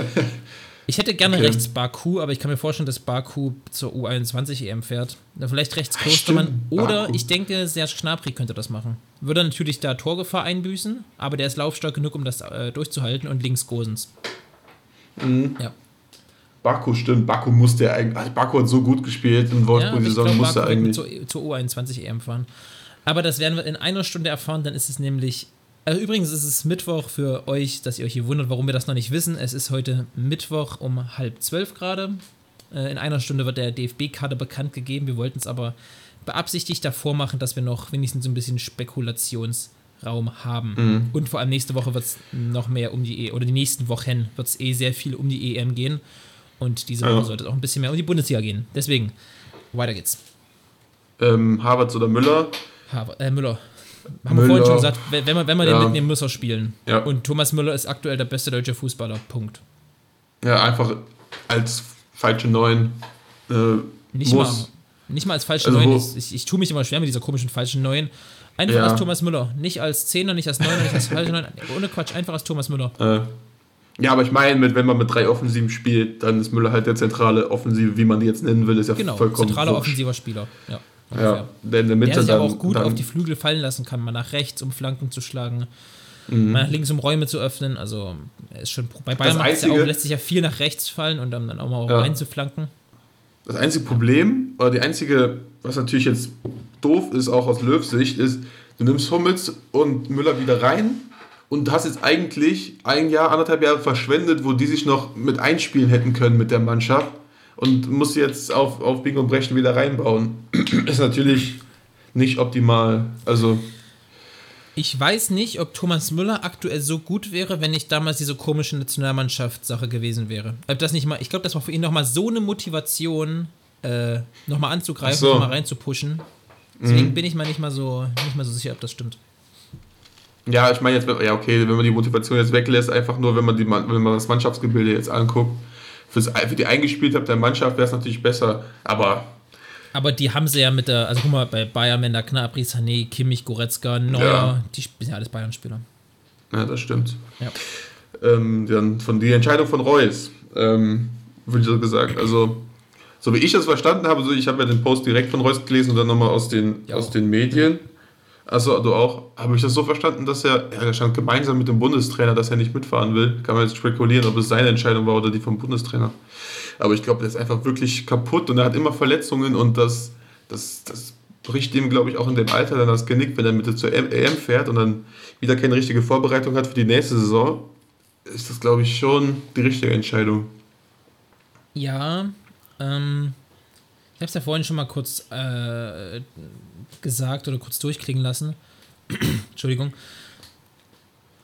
ich hätte gerne Okay. rechts Baku, aber ich kann mir vorstellen, dass Baku zur U21 EM fährt. Vielleicht rechts Ah, Klostermann. Oder Baku. ich denke, Serge Gnabry könnte das machen. Würde natürlich da Torgefahr einbüßen, aber der ist laufstark genug, um das äh, durchzuhalten und links Gosens. Mhm. Ja. Baku stimmt. Baku musste eigentlich. Also Baku hat so gut gespielt in Ja, Wolfsburg aber die Saison, musste eigentlich. zur, zur U21 EM fahren. Aber das werden wir in einer Stunde erfahren, dann ist es nämlich. Also übrigens ist es Mittwoch für euch, dass ihr euch hier wundert, warum wir das noch nicht wissen. Es ist heute Mittwoch um halb zwölf gerade. Äh, in einer Stunde wird der DFB-Kader bekannt gegeben. Wir wollten es aber beabsichtigt davor machen, dass wir noch wenigstens so ein bisschen Spekulationsraum haben. Mhm. Und vor allem nächste Woche wird es noch mehr um die E oder die nächsten Wochen wird es eh sehr viel um die EM gehen. Und diese Woche Ja. sollte es auch ein bisschen mehr um die Bundesliga gehen. Deswegen, weiter geht's. Ähm, Havertz oder Müller? Haver, äh, Müller. Haben wir vorhin schon gesagt, wenn man, wenn man Ja. den mitnehmen, muss er spielen. Ja. Und Thomas Müller ist aktuell der beste deutsche Fußballer. Punkt. Ja, einfach als falsche Neun. Äh, Nicht muss. mal, nicht mal als falsche Also Neun. Ich, ich, ich tue mich immer schwer mit dieser komischen falschen Neun. Einfach Ja. als Thomas Müller. Nicht als Zehner, nicht als Neuner, nicht als falsche Neun. Ohne Quatsch, einfach als Thomas Müller. Äh, ja, aber ich meine, wenn man mit drei Offensiven spielt, dann ist Müller halt der zentrale Offensive, wie man die jetzt nennen will, ist ja Genau, vollkommen zentraler wurscht. offensiver Spieler. Ja, Ja, der in der Mitte Der sich dann, aber auch gut auf die Flügel fallen lassen kann, mal nach rechts, um Flanken zu schlagen, Mhm. mal nach links, um Räume zu öffnen. Also, er ist schon. Bei Bayern es ja Einzige- auch, lässt sich ja viel nach rechts fallen und dann, dann auch mal Ja. rein zu flanken. Das einzige Problem, oder die einzige, was natürlich jetzt doof ist, auch aus Löws Sicht, ist, du nimmst Hummels und Müller wieder rein und hast jetzt eigentlich ein Jahr, anderthalb Jahre verschwendet, wo die sich noch mit einspielen hätten können mit der Mannschaft und musst sie jetzt auf, auf Biegen und Brechen wieder reinbauen. ist natürlich nicht optimal. Also, Ich weiß nicht, ob Thomas Müller aktuell so gut wäre, wenn nicht damals diese komische Nationalmannschaftssache gewesen wäre. Ob das nicht mal, ich glaube, das war für ihn nochmal so eine Motivation, äh, nochmal anzugreifen, so. nochmal reinzupushen. Deswegen Mhm. bin ich mal nicht mal so nicht mal so sicher, ob das stimmt. ja, ich meine jetzt, ja okay, wenn man die Motivation jetzt weglässt, einfach nur, wenn man, die, wenn man das Mannschaftsgebilde jetzt anguckt, fürs, für die Eingespieltheit der Mannschaft wäre es natürlich besser, aber Aber die haben sie ja mit der, also guck mal, bei Bayern, Mender, Knabri, Sané, Kimmich, Goretzka, Neuer, Ja. die sind ja alles Bayern-Spieler. Ja, das stimmt. Ja. Ähm, dann von die Entscheidung von Reus, ähm, würde ich so gesagt. Also, so wie ich das verstanden habe, so ich habe ja den Post direkt von Reus gelesen und dann nochmal aus den, Ja, aus den Medien. Also du auch, habe ich das so verstanden, dass er, er stand gemeinsam mit dem Bundestrainer, dass er nicht mitfahren will. Kann man jetzt spekulieren, ob es seine Entscheidung war oder die vom Bundestrainer. Aber ich glaube, der ist einfach wirklich kaputt und er hat immer Verletzungen und das, das, das bricht ihm, glaube ich, auch in dem Alter dann das Genick, wenn er mit zur EM fährt und dann wieder keine richtige Vorbereitung hat für die nächste Saison. Ist das, glaube ich, schon die richtige Entscheidung. Ja, ähm, ich habe es ja vorhin schon mal kurz äh, gesagt oder kurz durchklingen lassen. Entschuldigung.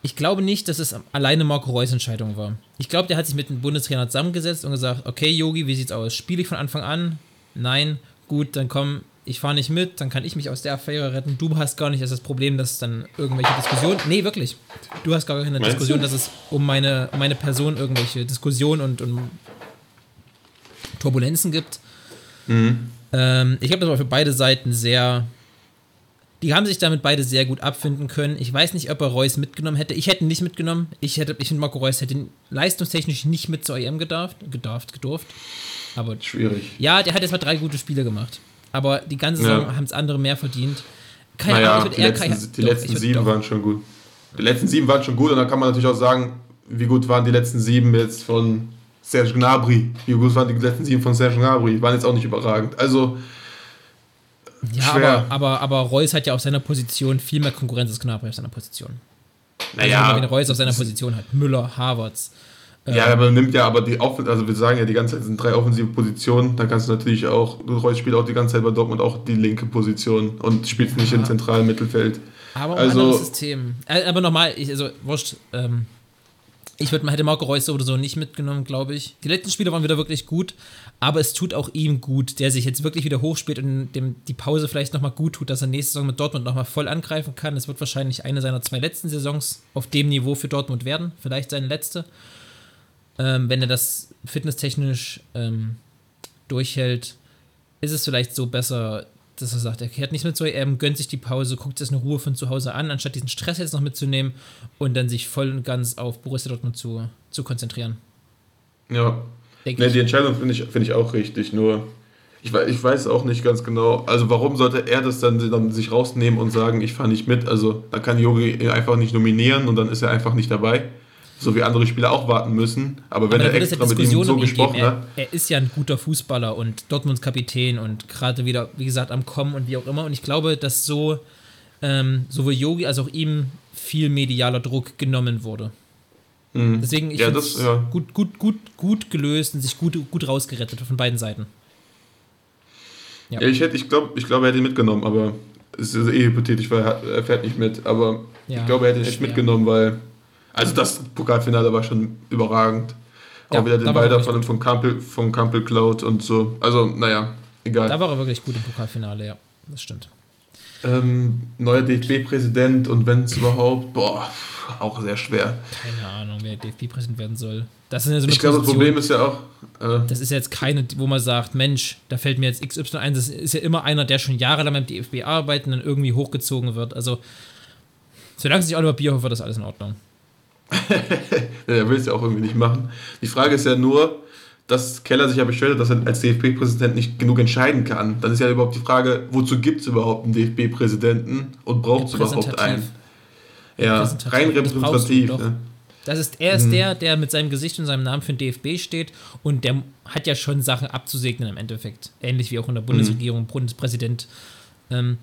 Ich glaube nicht, dass es alleine Marco Reus Entscheidung war. Ich glaube, der hat sich mit dem Bundestrainer zusammengesetzt und gesagt, okay, Yogi, wie sieht's aus? Spiele ich von Anfang an? Nein. Gut, dann komm, ich fahre nicht mit, dann kann ich mich aus der Affäre retten. Du hast gar nicht das Problem, dass dann irgendwelche Diskussionen. Nee, wirklich. Du hast gar keine Meinst Diskussion, du? dass es um meine, um meine Person irgendwelche Diskussionen und, und Turbulenzen gibt. Ähm, ich glaube, das war für beide Seiten sehr. Die haben sich damit beide sehr gut abfinden können. Ich weiß nicht, ob er Reus mitgenommen hätte. Ich hätte ihn nicht mitgenommen. Ich hätte, ich finde, Marco Reus hätte ihn leistungstechnisch nicht mit zur EM gedarft, gedarft, gedurft. Aber Schwierig. ja, der hat jetzt mal drei gute Spiele gemacht. Aber die ganze Saison Ja. haben es andere mehr verdient. Keine Naja, Ahnung, die letzten, Kai- die doch, letzten sieben doch. waren schon gut. Die letzten sieben waren schon gut und dann kann man natürlich auch sagen, wie gut waren die letzten sieben jetzt von Serge Gnabry. Wie gut waren die letzten sieben von Serge Gnabry. Waren jetzt auch nicht überragend. Also, Ja, schwer. aber, aber, aber Reus hat ja auf seiner Position viel mehr Konkurrenz als Gnabry auf seiner Position. Also, naja. wenn Reus auf seiner Position hat. Müller, Havertz. Ja, aber man nimmt ja aber die Offen also wir sagen ja die ganze Zeit sind drei offensive Positionen, dann kannst du natürlich auch, Reus spielt auch die ganze Zeit bei Dortmund auch die linke Position und spielt nicht im zentralen Mittelfeld. Aber Also- ein anderes System. Aber nochmal, ich, also, wurscht, ähm, ich würd, hätte Marco Reus oder so nicht mitgenommen, glaube ich. Die letzten Spiele waren wieder wirklich gut, aber es tut auch ihm gut, der sich jetzt wirklich wieder hochspielt und dem die Pause vielleicht nochmal gut tut, dass er nächste Saison mit Dortmund nochmal voll angreifen kann. Es wird wahrscheinlich eine seiner zwei letzten Saisons auf dem Niveau für Dortmund werden, vielleicht seine letzte. Ähm, wenn er das fitnesstechnisch ähm, durchhält, ist es vielleicht so besser, dass er sagt, er kehrt nicht mit zur EM, gönnt sich die Pause, guckt sich das in Ruhe von zu Hause an, anstatt diesen Stress jetzt noch mitzunehmen und dann sich voll und ganz auf Borussia Dortmund zu, zu konzentrieren. Ja. Denke Ne, ich. die Entscheidung finde ich, find ich auch richtig, nur ich weiß, ich weiß auch nicht ganz genau, also warum sollte er das dann, dann sich rausnehmen und sagen, ich fahre nicht mit, also da kann Yogi ihn einfach nicht nominieren und dann ist er einfach nicht dabei, so wie andere Spieler auch warten müssen, aber wenn Aber er ja extra mit ihm so um geben. gesprochen hat, Er, er ist ja ein guter Fußballer und Dortmunds Kapitän und gerade wieder, wie gesagt, am Kommen und wie auch immer. Und ich glaube, dass so ähm, sowohl Yogi als auch ihm viel medialer Druck genommen wurde. Mhm. Deswegen, ich ja, finde das, ja. gut, gut, gut, gut gelöst und sich gut, gut rausgerettet von beiden Seiten. Ja, ja ich hätte, ich glaube, ich glaub, er hätte ihn mitgenommen, aber es ist eh hypothetisch, weil er fährt nicht mit. Aber ja, ich glaube, er hätte ihn echt mitgenommen, weil. Also das Pokalfinale war schon überragend. Auch ja, wieder den Ball davon von Kampel, von Kampel Cloud und so. Also, naja, egal. Da war er wirklich gut im Pokalfinale, ja. Das stimmt. Ähm, neuer DFB-Präsident und wenn es überhaupt, boah, auch sehr schwer. Keine Ahnung, wer DFB-Präsident werden soll. Das ist ja so eine ich glaube, das Problem ist ja auch. Äh, das ist ja jetzt keine, wo man sagt, Mensch, da fällt mir jetzt XY ein. Das ist ja immer einer, der schon jahrelang beim DFB arbeitet und dann irgendwie hochgezogen wird. Also, solange sich Oliver Bierhofer, wird das alles in Ordnung. Er will es ja auch irgendwie nicht machen. Die Frage ist ja nur, dass Keller sich ja beschwert hat, dass er als DFB-Präsident nicht genug entscheiden kann. Dann ist ja überhaupt die Frage, wozu gibt es überhaupt einen DFB-Präsidenten und braucht es überhaupt einen? Ja, rein repräsentativ. Das, ne? das ist, er ist hm. der, der mit seinem Gesicht und seinem Namen für den DFB steht und der hat ja schon Sachen abzusegnen im Endeffekt. Ähnlich wie auch in der Bundesregierung, hm. Bundespräsident. Ähm,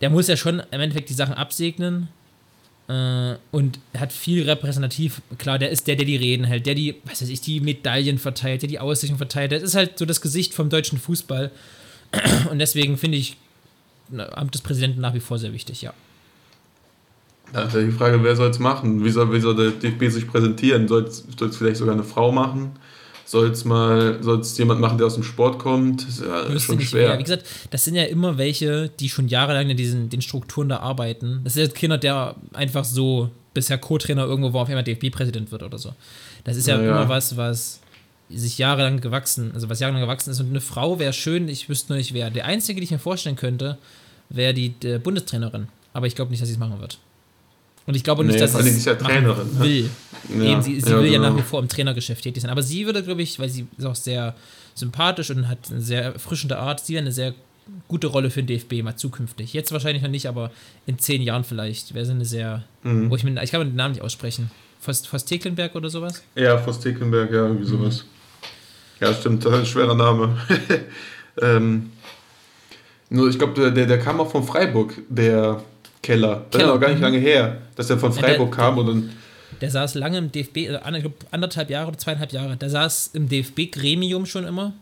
der muss ja schon im Endeffekt die Sachen absegnen und hat viel repräsentativ. Klar, der ist der, der die Reden hält, der die, was weiß ich, die Medaillen verteilt, der die Auszeichnung verteilt. Das ist halt so das Gesicht vom deutschen Fußball. Und deswegen finde ich Amt des Präsidenten nach wie vor sehr wichtig, ja. Ja die Frage, wer soll es machen? Wie soll, wie soll der DFB sich präsentieren? Soll es vielleicht sogar eine Frau machen? Soll es mal, soll es jemand machen, der aus dem Sport kommt? Ist ja schon nicht, schwer. Ja, wie gesagt, das sind ja immer welche, die schon jahrelang in diesen den Strukturen da arbeiten. Das ist jetzt keiner, der einfach so bisher Co-Trainer irgendwo war, auf einmal DFB-Präsident wird oder so. Das ist ja, ja, immer was, was sich jahrelang gewachsen, also was jahrelang gewachsen ist. Und eine Frau wäre schön, ich wüsste nur nicht wer. Der einzige, die ich mir vorstellen könnte, wäre die Bundestrainerin. Aber ich glaube nicht, dass sie es machen wird. Und ich glaube nicht, nee, dass sie es ja Trainerin, ne? will. Ja. Eben, sie, sie ja, will ja genau. nach wie vor im Trainergeschäft tätig sein. Aber sie würde, glaube ich, weil sie ist auch sehr sympathisch und hat eine sehr erfrischende Art, sie wäre eine sehr gute Rolle für den DFB mal zukünftig. Jetzt wahrscheinlich noch nicht, aber in zehn Jahren vielleicht wäre sie eine sehr, mhm. wo ich mir, ich kann den Namen nicht aussprechen. Voss Tecklenberg oder sowas? Ja, Voss Tecklenberg, ja, irgendwie mhm. sowas. Ja, stimmt, das ist ein schwerer Name. ähm, nur, ich glaube, der, der kam auch von Freiburg, der Keller. Das Keller. ist auch gar nicht lange her, dass er von Freiburg der, kam und dann. Der saß lange im DFB, also anderthalb Jahre oder zweieinhalb Jahre. Der saß im DFB-Gremium schon immer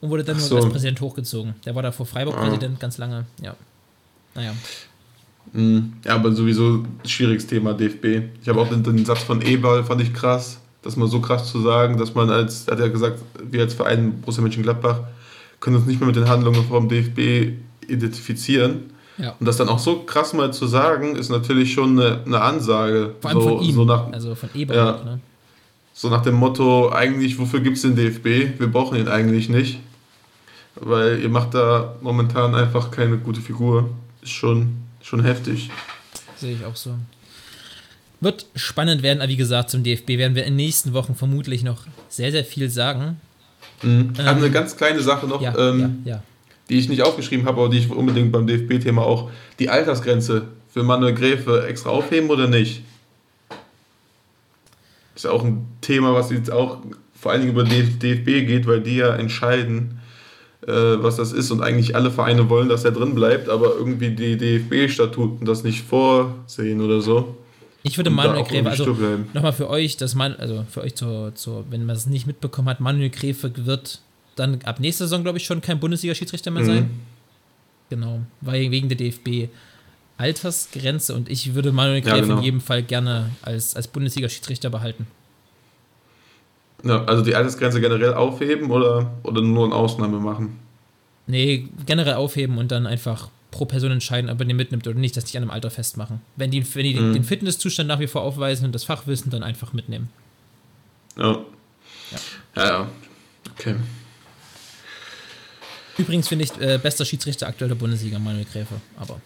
und wurde dann so. nur als Präsident hochgezogen. Der war da vor Freiburg ah. Präsident ganz lange, ja. Naja. Mhm. Ja, aber sowieso schwieriges Thema DFB. Ich habe auch den, den, Satz von Eberl, fand ich krass, das mal so krass zu sagen, dass man als, hat er gesagt, wir als Verein Borussia Mönchengladbach können uns nicht mehr mit den Handlungen vom DFB identifizieren. Ja. Und das dann auch so krass mal zu sagen, ist natürlich schon eine, eine Ansage. Vor allem so, von ihm, so nach, also von Eberhardt, ja, ne? So nach dem Motto, eigentlich, wofür gibt es den DFB? Wir brauchen ihn eigentlich nicht. Weil ihr macht da momentan einfach keine gute Figur. Ist schon, schon heftig. Sehe ich auch so. Wird spannend werden, aber wie gesagt, zum DFB werden wir in den nächsten Wochen vermutlich noch sehr, sehr viel sagen. Mhm. Ähm, eine ganz kleine Sache noch. Ja, ähm, ja, ja die ich nicht aufgeschrieben habe, aber die ich unbedingt beim DFB-Thema auch, die Altersgrenze für Manuel Gräfe extra aufheben oder nicht? Ist ja auch ein Thema, was jetzt auch vor allen Dingen über DFB geht, weil die ja entscheiden, äh, was das ist und eigentlich alle Vereine wollen, dass er drin bleibt, aber irgendwie die DFB-Statuten das nicht vorsehen oder so. Ich würde Manuel Gräfe, also nochmal für euch, dass man, also für euch zur, zur wenn man es nicht mitbekommen hat, Manuel Gräfe wird dann ab nächster Saison, glaube ich, schon kein Bundesliga-Schiedsrichter mehr sein. Mhm. Genau, weil wegen der DFB-Altersgrenze und ich würde Manuel Gräf ja, genau. in jedem Fall gerne als, als Bundesliga-Schiedsrichter behalten. Ja, also die Altersgrenze generell aufheben oder, oder nur eine Ausnahme machen? Nee, generell aufheben und dann einfach pro Person entscheiden, ob er den mitnimmt oder nicht, das nicht an einem Alter festmachen. Wenn die, wenn die mhm. den Fitnesszustand nach wie vor aufweisen und das Fachwissen, dann einfach mitnehmen. Ja, ja, ja. okay. Übrigens finde ich äh, bester Schiedsrichter aktuell der Bundesliga, Manuel Gräfe. Aber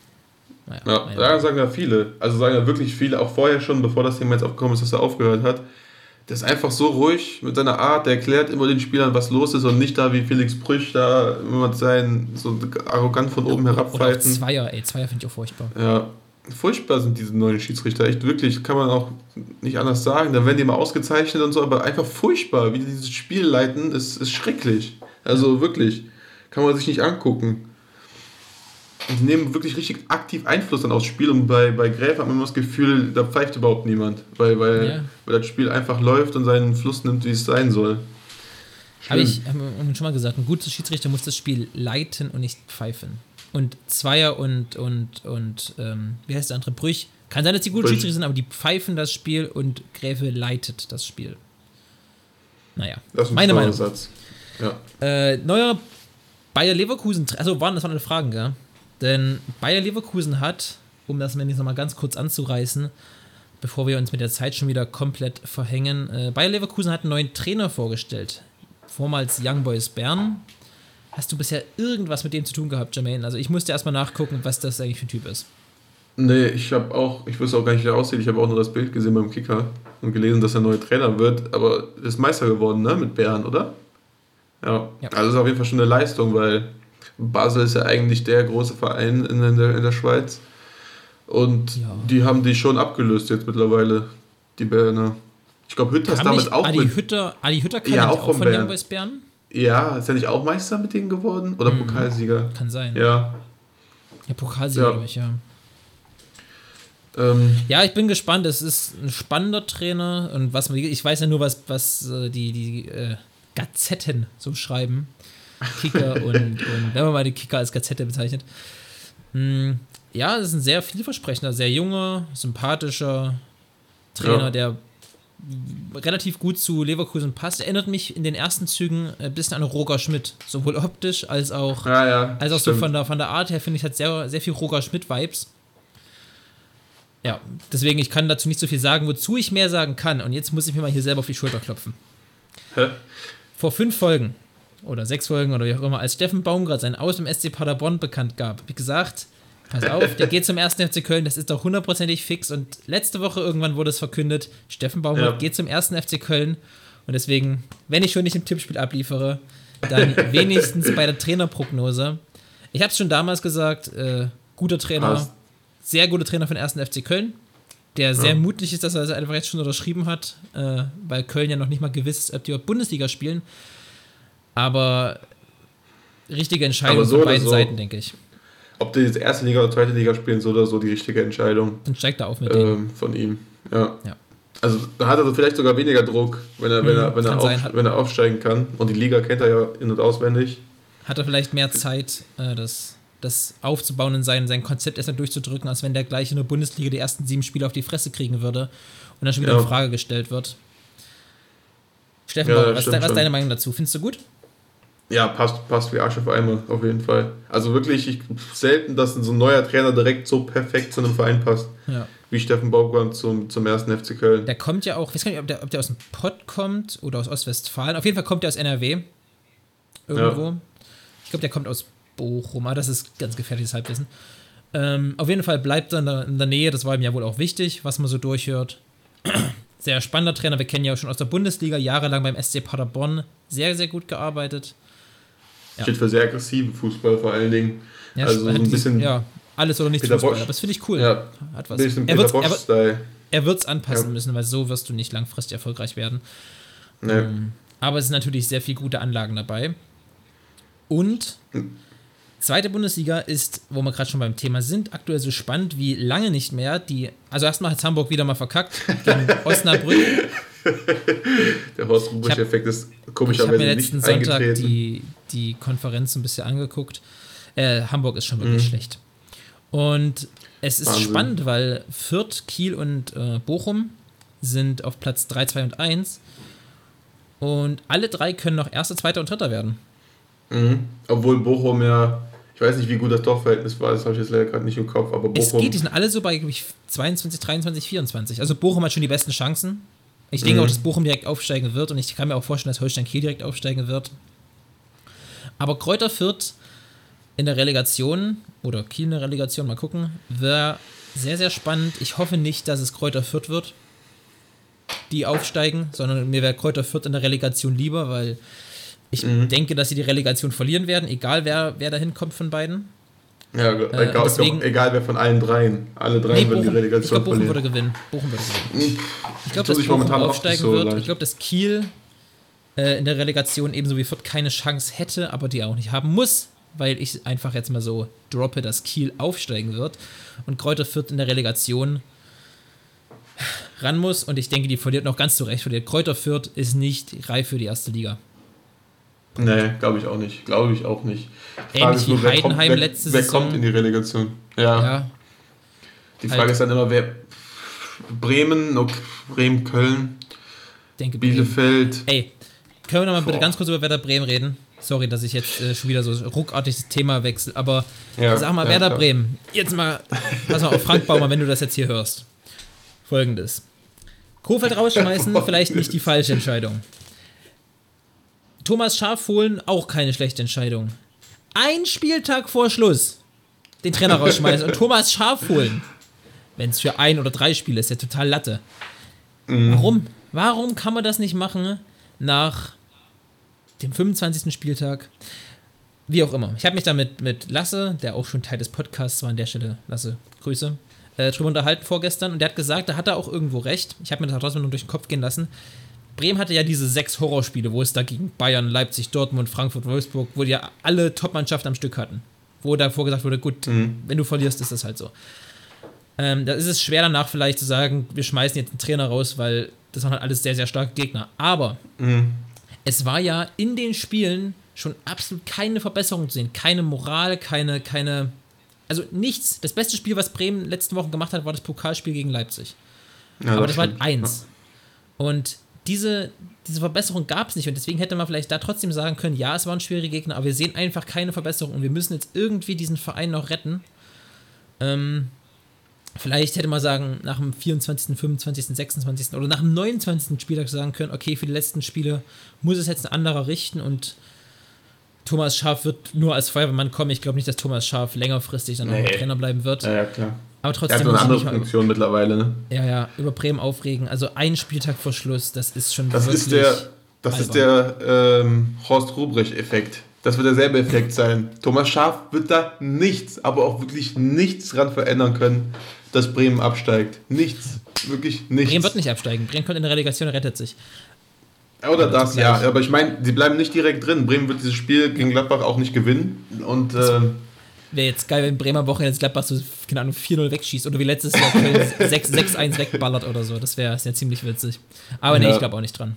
naja. Ja, da sagen ja viele. Also sagen ja wirklich viele, auch vorher schon, bevor das Thema jetzt aufgekommen ist, dass er aufgehört hat. Der ist einfach so ruhig mit seiner Art, der erklärt immer den Spielern, was los ist und nicht da wie Felix Brüch da immer sein so arrogant von oben herabpfeifen. Zweier, ey, Zweier finde ich auch furchtbar. Ja, furchtbar sind diese neuen Schiedsrichter. Echt wirklich, kann man auch nicht anders sagen. Da werden die immer ausgezeichnet und so, aber einfach furchtbar. Wie die dieses Spiel leiten, ist, ist schrecklich. Also wirklich. Kann man sich nicht angucken. die nehmen wirklich richtig aktiv Einfluss dann aufs Spiel und bei, bei Gräf hat man immer das Gefühl, da pfeift überhaupt niemand, weil, weil, Ja. weil das Spiel einfach läuft und seinen Fluss nimmt, wie es sein soll. Habe ich wir schon mal gesagt, ein guter Schiedsrichter muss das Spiel leiten und nicht pfeifen. Und Zweier und, und, und ähm, wie heißt der andere? Brüch. Kann sein, dass die gute Brüch. Schiedsrichter sind, aber die pfeifen das Spiel und Gräfe leitet das Spiel. Naja, Das ist ein meine Meinung. Satz. Ja. Äh, neuer Bayer Leverkusen, also waren das waren alle Fragen, gell? Denn Bayer Leverkusen hat, um das jetzt nochmal ganz kurz anzureißen, bevor wir uns mit der Zeit schon wieder komplett verhängen, äh, Bayer Leverkusen hat einen neuen Trainer vorgestellt. Vormals Young Boys Bern. Hast du bisher irgendwas mit dem zu tun gehabt, Jermaine? Also ich musste erstmal nachgucken, was das eigentlich für ein Typ ist. Nee, ich habe auch, ich wusste auch gar nicht, wie er aussieht. Ich habe auch nur das Bild gesehen beim Kicker und gelesen, dass er neuer Trainer wird. Aber er ist Meister geworden, ne? Mit Bern, oder? Ja. Ja. Also ist auf jeden Fall schon eine Leistung, weil Basel ist ja eigentlich der große Verein in, der, in der Schweiz. Und Ja. die haben die schon abgelöst jetzt mittlerweile, die Berner. Ich glaube, Hütter ist damit auch Adi mit. Hütter, Adi Hütter kann Ja, auch auch von Bern. Young Boys Bern? Ja, ist er nicht auch Meister mit denen geworden? Oder Mhm. Pokalsieger? Kann sein. Ja. Ja, Pokalsieger, Ja. glaube ich, ja. Ähm, Ja, ich bin gespannt. Es ist ein spannender Trainer und was ich weiß ja nur, was, was äh, die, die äh, Gazetten so schreiben. Kicker und, und wenn man mal die Kicker als Gazette bezeichnet. Hm, ja, es ist ein sehr vielversprechender, sehr junger, sympathischer Trainer, Ja. der relativ gut zu Leverkusen passt. Erinnert mich in den ersten Zügen ein bisschen an Roger Schmidt, sowohl optisch als auch ja, ja. also auch so von der, von der Art her finde ich, hat sehr, sehr viel Roger Schmidt-Vibes. Ja, deswegen, ich kann dazu nicht so viel sagen, wozu ich mehr sagen kann. Und jetzt muss ich mir mal hier selber auf die Schulter klopfen. Hä? Vor fünf Folgen oder sechs Folgen oder wie auch immer, als Steffen Baumgart sein Aus im SC Paderborn bekannt gab, habe ich gesagt, pass auf, der geht zum ersten FC Köln, das ist doch hundertprozentig fix. Und letzte Woche irgendwann wurde es verkündet, Steffen Baumgart Ja. geht zum ersten FC Köln. Und deswegen, wenn ich schon nicht im Tippspiel abliefere, dann wenigstens bei der Trainerprognose. Ich habe es schon damals gesagt, äh, guter Trainer, Passt. sehr guter Trainer den ersten FC Köln, der sehr mutig ist, dass er es einfach jetzt schon unterschrieben hat, äh, weil Köln ja noch nicht mal gewiss ist, ob die überhaupt Bundesliga spielen. Aber richtige Entscheidung Aber so von beiden so. Seiten, denke ich. Ob die jetzt erste Liga oder zweite Liga spielen, so oder so die richtige Entscheidung Dann steigt er auf mit ähm, von ihm. Ja. Ja. Also da hat er vielleicht sogar weniger Druck, wenn er, wenn Mhm, er, wenn er, auf, wenn er aufsteigen kann. Und die Liga kennt er ja in- und auswendig. Hat er vielleicht mehr Zeit, äh, das, das aufzubauen und sein, sein Konzept erstmal durchzudrücken, als wenn der gleich in der Bundesliga die ersten sieben Spiele auf die Fresse kriegen würde und dann schon wieder Ja. in Frage gestellt wird. Steffen, Ja, was, was ist deine Meinung dazu? Findest du gut? Ja, passt, passt wie Arsch auf Eimer, auf jeden Fall. Also wirklich, ich, selten, dass so ein neuer Trainer direkt so perfekt zu einem Verein passt, Ja. wie Steffen Baumgart zum, zum ersten FC Köln. Der kommt ja auch, ich weiß gar nicht, ob der, ob der aus dem Pott kommt oder aus Ostwestfalen. Auf jeden Fall kommt der aus NRW. Irgendwo. Ich glaube, der kommt aus Bochum, aber das ist ganz gefährliches Halbwissen. Ähm, auf jeden Fall bleibt er in der, in der Nähe, das war ihm ja wohl auch wichtig, was man so durchhört. Sehr spannender Trainer, wir kennen ja auch schon aus der Bundesliga, jahrelang beim SC Paderborn sehr, sehr gut gearbeitet. Ja. Steht für sehr aggressiven Fußball vor allen Dingen. Ja, also so ein bisschen, Ja, alles oder nichts Peter Fußball, Bosch. aber das finde ich cool. ja, Hat was. bisschen Er Peter wird er wird's anpassen Ja. müssen, weil so wirst du nicht langfristig erfolgreich werden. Ne. Aber es sind natürlich sehr viele gute Anlagen dabei. Und zweite Bundesliga ist, wo wir gerade schon beim Thema sind, aktuell so spannend wie lange nicht mehr. Die, also erstmal hat Hamburg wieder mal verkackt gegen Osnabrück. Der Horst Rubisch-Effekt ist Ich habe komischerweise mir nicht letzten Sonntag die, die Konferenz ein bisschen angeguckt. Äh, Hamburg ist schon wirklich Mhm. schlecht. Und es ist Wahnsinn. spannend, weil Fürth, Kiel und äh, Bochum sind auf Platz 3, 2 und 1. Und alle drei können noch Erster, Zweiter und Dritter werden. Mhm. Obwohl Bochum ja, ich weiß nicht, wie gut das Torverhältnis war, das habe ich jetzt leider gerade nicht im Kopf, aber Es Bochum. geht, die sind alle so bei glaub ich, 22, 23, 24. Also Bochum hat schon die besten Chancen. Ich denke Mhm. auch, dass Bochum direkt aufsteigen wird und ich kann mir auch vorstellen, dass Holstein Kiel direkt aufsteigen wird. Aber Kräuter Fürth in der Relegation oder Kiel in der Relegation, mal gucken, wäre sehr, sehr spannend. Ich hoffe nicht, dass es Kräuter Fürth wird, die aufsteigen, sondern mir wäre Kräuter Fürth in der Relegation lieber, weil ich Mhm. denke, dass sie die Relegation verlieren werden, egal wer, wer da hinkommt von beiden. ja, Äh, egal, ich glaub, deswegen- egal wer von allen dreien. Alle drei würden die Bochum, ich Relegation glaube, Bochum würde verlieren. gewinnen. Bochum würde gewinnen. Ich glaube, dass Bochum aufsteigen so wird. leicht. Ich glaube, dass Kiel äh, in der Relegation ebenso wie Fürth keine Chance hätte, aber die auch nicht haben muss, weil ich einfach jetzt mal so droppe, dass Kiel aufsteigen wird und Kräuter Fürth in der Relegation ran muss und ich denke, die verliert noch ganz zu Recht. Verliert. Kräuter Fürth ist nicht reif für die erste Liga. Nee, glaube ich auch nicht. Glaube ich auch nicht. Die Ähnlich wie Heidenheim kommt, wer, wer Saison. Wer kommt in die Relegation? Ja. ja. Die Frage halt. ist dann immer, wer. Bremen, Bremen, Köln, denke, Bielefeld. Ey, können wir nochmal bitte ganz kurz über Werder Bremen reden? Sorry, dass ich jetzt äh, schon wieder so ruckartig das Thema wechsle, aber ja, sag mal, ja, Werder klar. Bremen, jetzt mal, pass mal auf Frank Baumer, wenn du das jetzt hier hörst. Folgendes. Kofeld rausschmeißen, vielleicht nicht die falsche Entscheidung. Thomas Schaf holen, auch keine schlechte Entscheidung. Ein Spieltag vor Schluss den Trainer rausschmeißen und Thomas Schaf holen. Wenn es für ein oder drei Spiele ist, ja total Latte. Mhm. Warum? Warum kann man das nicht machen nach dem 25. Spieltag? Wie auch immer. Ich habe mich damit mit Lasse, der auch schon Teil des Podcasts war an der Stelle, Lasse, Grüße, äh, drüber unterhalten vorgestern und der hat gesagt, da hat er auch irgendwo recht. Ich habe mir das trotzdem nur durch den Kopf gehen lassen. Bremen hatte ja diese sechs Horrorspiele, wo es da gegen Bayern, Leipzig, Dortmund, Frankfurt, Wolfsburg, wo die ja alle Top-Mannschaften am Stück hatten. Wo davor gesagt wurde, gut, mhm. wenn du verlierst, ist das halt so. Ähm, da ist es schwer danach vielleicht zu sagen, wir schmeißen jetzt einen Trainer raus, weil das waren halt alles sehr, sehr starke Gegner. Aber mhm. es war ja in den Spielen schon absolut keine Verbesserung zu sehen. Keine Moral, keine, keine, also nichts. Das beste Spiel, was Bremen letzten Wochen gemacht hat, war das Pokalspiel gegen Leipzig. Ja, Aber das, das war halt eins. Und diese, diese Verbesserung gab es nicht und deswegen hätte man vielleicht da trotzdem sagen können, ja, es waren schwierige Gegner, aber wir sehen einfach keine Verbesserung und wir müssen jetzt irgendwie diesen Verein noch retten. Ähm, vielleicht hätte man sagen, nach dem 24., 25., 26. oder nach dem 29. Spieltag sagen können, okay, für die letzten Spiele muss es jetzt ein anderer richten und Thomas Schaf wird nur als Feuerwehrmann kommen. Ich glaube nicht, dass Thomas Schaf längerfristig dann nee. auch Trainer bleiben wird. Ja, ja, klar. Aber trotzdem. Er hat eine andere Funktion über, mittlerweile, ne? Ja, ja, über Bremen aufregen. Also ein Spieltag vor Schluss, das ist schon. Das ist der, das albern. ist der ähm, Horst Rubrich-Effekt. Das wird derselbe Effekt sein. Thomas Schaf wird da nichts, aber auch wirklich nichts dran verändern können, dass Bremen absteigt. Nichts. Wirklich nichts. Bremen wird nicht absteigen. Bremen kommt in der Relegation, rettet sich. Oder das, ja. Aber ich meine, sie bleiben nicht direkt drin. Bremen wird dieses Spiel gegen Gladbach auch nicht gewinnen. Und. Äh, Wäre jetzt geil, wenn Bremer Woche jetzt Gladbach so, keine Ahnung, 4-0 wegschießt oder wie letztes Jahr 6-1 wegballert oder so. Das wäre ja ziemlich witzig. Aber nee, ja. ich glaube auch nicht dran.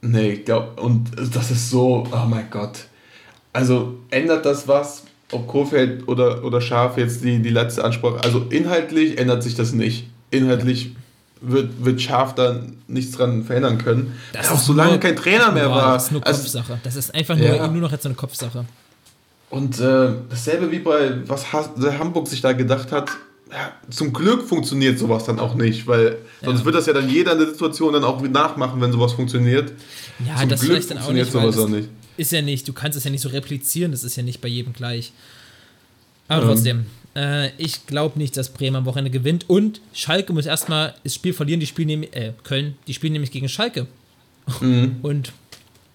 Nee, ich glaube, und das ist so, oh mein Gott. Also ändert das was, ob Kofeld oder, oder Schaf jetzt die, die letzte Ansprache, also inhaltlich ändert sich das nicht. Inhaltlich wird, wird Schaf da nichts dran verändern können. Das auch solange kein Trainer mehr war. Das ist nur also Kopfsache. Also, das ist einfach nur, ja. nur noch jetzt so eine Kopfsache. Und äh, dasselbe wie bei, was Hamburg sich da gedacht hat, ja, zum Glück funktioniert sowas dann auch nicht, weil sonst ja. wird das ja dann jeder in der Situation dann auch nachmachen, wenn sowas funktioniert. Ja, zum das Glück dann auch nicht, sowas auch nicht. Ist ja nicht, du kannst es ja nicht so replizieren, das ist ja nicht bei jedem gleich. Aber ähm. trotzdem, äh, ich glaube nicht, dass Bremen am Wochenende gewinnt und Schalke muss erstmal das Spiel verlieren, die spielen nämlich, äh, Köln, die spielen nämlich gegen Schalke. Mhm. Und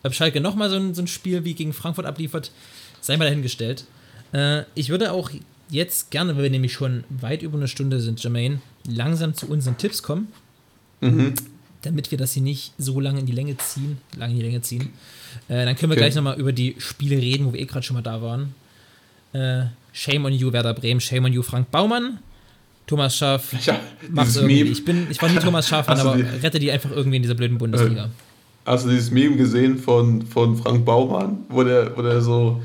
ob Schalke nochmal so ein, so ein Spiel wie gegen Frankfurt abliefert, sei mal dahingestellt. Äh, ich würde auch jetzt gerne, weil wir nämlich schon weit über eine Stunde sind, Jermaine, langsam zu unseren Tipps kommen. Mhm. Damit wir das hier nicht so lange in die Länge ziehen. Lange in die Länge ziehen. Äh, dann können wir okay. gleich nochmal über die Spiele reden, wo wir eh gerade schon mal da waren. Äh, Shame on you, Werder Bremen. Shame on you, Frank Baumann. Thomas Schaaf, ja, mach's irgendwie. Ich, bin, ich war nie Thomas Schaaf, aber die, rette die einfach irgendwie in dieser blöden Bundesliga. Hast du dieses Meme gesehen von, von Frank Baumann, wo der, wo der so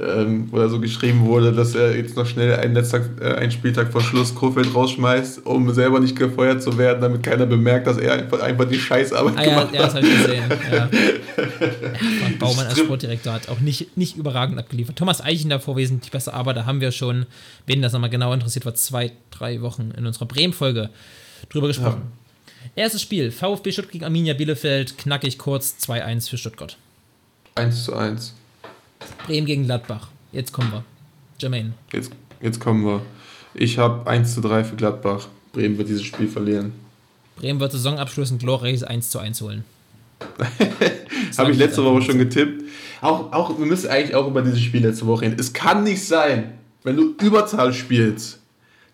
ähm, wo so geschrieben wurde, dass er jetzt noch schnell einen, letzter, äh, einen Spieltag vor Schluss Kofeld rausschmeißt, um selber nicht gefeuert zu werden, damit keiner bemerkt, dass er einfach, einfach die Scheißarbeit ah, gemacht ja, hat. Ja, das habe ich gesehen. Ja. Frank Baumann als Sportdirektor hat auch nicht, nicht überragend abgeliefert. Thomas Eichen davor wesentlich besser, aber da haben wir schon, wen das nochmal genau interessiert, vor zwei, drei Wochen in unserer Bremen-Folge drüber gesprochen. Ja. Erstes Spiel, VfB Stuttgart gegen Arminia Bielefeld, knackig kurz, 2-1 für Stuttgart. 1 zu 1. Bremen gegen Gladbach. Jetzt kommen wir. Jermaine. Jetzt, jetzt kommen wir. Ich habe 1 zu 3 für Gladbach. Bremen wird dieses Spiel verlieren. Bremen wird Saisonabschluss ein glorreiches 1 zu 1 holen. habe ich letzte Woche schon getippt. Auch, auch, wir müssen eigentlich auch über dieses Spiel letzte Woche reden. Es kann nicht sein, wenn du Überzahl spielst,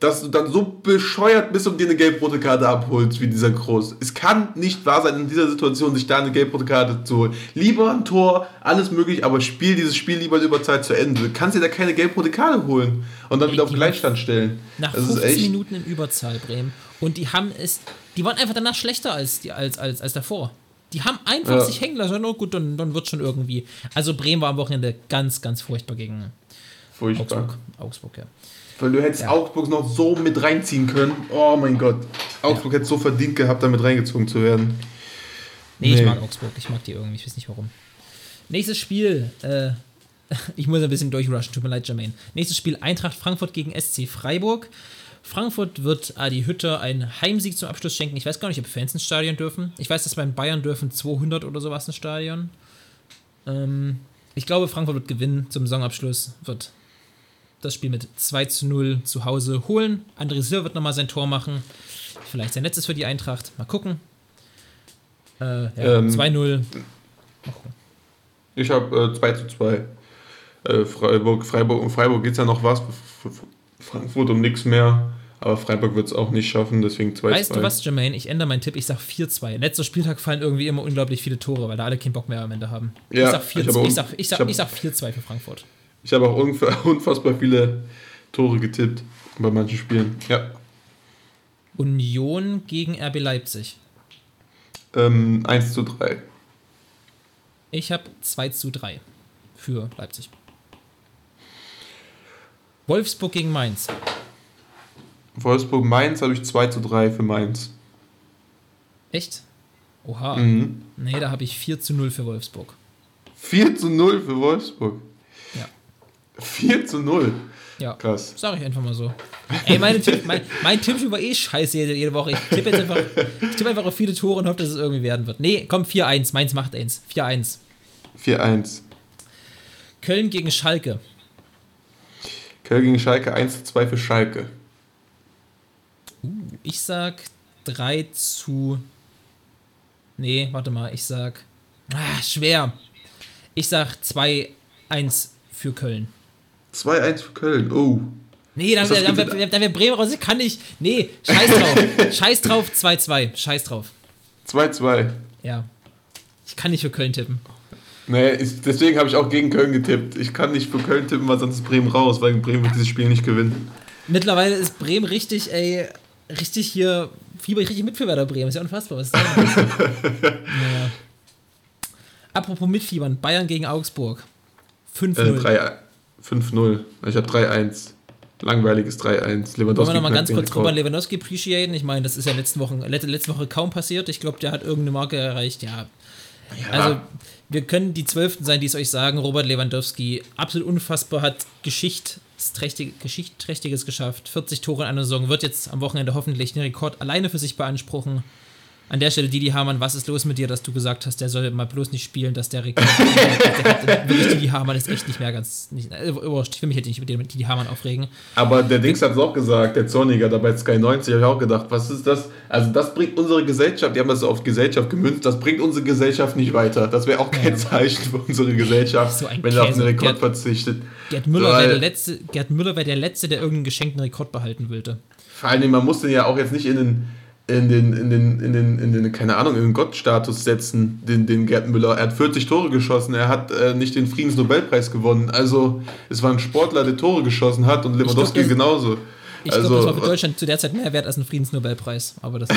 dass du dann so bescheuert bist und dir eine gelb-rote Karte abholst wie dieser Groß. Es kann nicht wahr sein, in dieser Situation sich da eine gelb-rote Karte zu holen. Lieber ein Tor, alles möglich, aber spiel dieses Spiel lieber in Überzeit zu Ende. Du kannst dir da keine gelb-rote Karte holen und dann wieder auf Gleichstand stellen. Nach das 15 ist echt. Minuten in Überzahl, Bremen. Und die haben es, die waren einfach danach schlechter als, die, als, als, als davor. Die haben einfach Ja. sich hängen lassen. Na gut, dann, dann wird schon irgendwie. Also Bremen war am Wochenende ganz, ganz furchtbar gegen Furchtbar. Augsburg. Augsburg, ja. Weil du hättest Ja. Augsburg noch so mit reinziehen können. Oh mein Gott. Augsburg hätte so verdient gehabt, damit reingezogen zu werden. Nee, ich Nee. mag Augsburg. Ich mag die irgendwie. Ich weiß nicht warum. Nächstes Spiel. Äh, ich muss ein bisschen durchrushen. Tut mir leid, Jermaine. Nächstes Spiel: Eintracht Frankfurt gegen SC Freiburg. Frankfurt wird Adi Hütter einen Heimsieg zum Abschluss schenken. Ich weiß gar nicht, ob Fans ins Stadion dürfen. Ich weiß, dass beim Bayern dürfen 200 oder sowas ins Stadion. Ähm, ich glaube, Frankfurt wird gewinnen zum Saisonabschluss. Wird das Spiel mit 2 zu 0 zu Hause holen. André Silva wird nochmal sein Tor machen. Vielleicht sein letztes für die Eintracht. Mal gucken. Äh, ja, Ähm, 2-0. Ich habe äh, 2 zu 2. Äh, Freiburg, Freiburg, um Freiburg geht es ja noch was. Frankfurt um nichts mehr. Aber Freiburg wird es auch nicht schaffen, deswegen 2 zu 2. Weißt du was, Jermaine? Ich ändere meinen Tipp. Ich sag 4-2. Letzter Spieltag fallen irgendwie immer unglaublich viele Tore, weil da alle keinen Bock mehr am Ende haben. Ja, ich sag 4 ich auch- ich sag, ich sag, ich sag 4-2 für Frankfurt. Ich habe auch unf- unfassbar viele Tore getippt bei manchen Spielen. Ja. Union gegen RB Leipzig. Ähm, 1 zu 3. Ich habe 2 zu 3 für Leipzig. Wolfsburg gegen Mainz. Wolfsburg-Mainz habe ich 2 zu 3 für Mainz. Echt? Oha. Mhm. Nee, da habe ich 4 zu 0 für Wolfsburg. 4 zu 0 für Wolfsburg. Ja. 4 zu 0. Ja. Krass. Sag ich einfach mal so. Ey, meine Tipp, mein, mein Tippspiel war eh scheiße jede, jede Woche. Ich tippe jetzt einfach, ich tippe einfach auf viele Tore und hoffe, dass es irgendwie werden wird. Nee, komm, 4-1. Mainz macht eins. 4-1. 4-1. Köln gegen Schalke. Köln gegen Schalke 1 zu 2 für Schalke. Ich sag 3 zu. Nee, warte mal. Ich sag. Ah, schwer. Ich sag 2-1 für Köln. 2-1 für Köln. Oh. Nee, dann, dann, dann, gesagt? dann wäre Bremen raus. Ich kann nicht. Nee, scheiß drauf. scheiß drauf, 2-2. Scheiß drauf. 2-2. Ja. Ich kann nicht für Köln tippen. Nee, ist, deswegen habe ich auch gegen Köln getippt. Ich kann nicht für Köln tippen, weil sonst ist Bremen raus, weil Bremen wird dieses Spiel nicht gewinnen. Mittlerweile ist Bremen richtig, ey, richtig hier, Fieber, richtig Mitfieber Bremen. Ist ja unfassbar, was ist das? naja. Apropos Mitfiebern, Bayern gegen Augsburg. 5-0. Äh, 3 5-0. Ich habe 3-1. Langweiliges 3-1. Wollen wir Lewandowski noch mal knackt ganz kurz. Robert Lewandowski appreciaten? Ich meine, das ist ja letzte Woche, letzte, letzte Woche kaum passiert. Ich glaube, der hat irgendeine Marke erreicht. Ja. Also, wir können die Zwölften sein, die es euch sagen. Robert Lewandowski, absolut unfassbar, hat Geschichtsträchtig, Geschichtsträchtiges geschafft. 40 Tore in einer Saison, wird jetzt am Wochenende hoffentlich den Rekord alleine für sich beanspruchen. An der Stelle, Didi Hamann, was ist los mit dir, dass du gesagt hast, der soll mal bloß nicht spielen, dass der Rekord. wirklich, Didi Hamann ist echt nicht mehr ganz. Nicht, äh, wurscht, ich will mich jetzt nicht mit dem- Didi Hamann aufregen. Aber der Dings hat es auch gesagt, der Zorniger da bei Sky 90, habe ich auch gedacht, was ist das? Also das bringt unsere Gesellschaft, die haben das auf Gesellschaft gemünzt, das bringt unsere Gesellschaft nicht weiter. Das wäre auch kein Zeichen für unsere Gesellschaft, So wenn er auf den Rekord Gerd- verzichtet. Gerd Müller wäre der letzte, Gerd Müller wäre der letzte, der irgendeinen geschenkten Rekord behalten wollte. Vor allem, man muss den ja auch jetzt nicht in den, in den, in den, in den, in den keine Ahnung, in den Gottstatus setzen, den, den Gerd Müller. Er hat 40 Tore geschossen, er hat äh, nicht den Friedensnobelpreis gewonnen. Also, es war ein Sportler, der Tore geschossen hat und Lewandowski genauso. Ich also, glaube, das war für Deutschland zu der Zeit mehr wert als ein Friedensnobelpreis. Aber das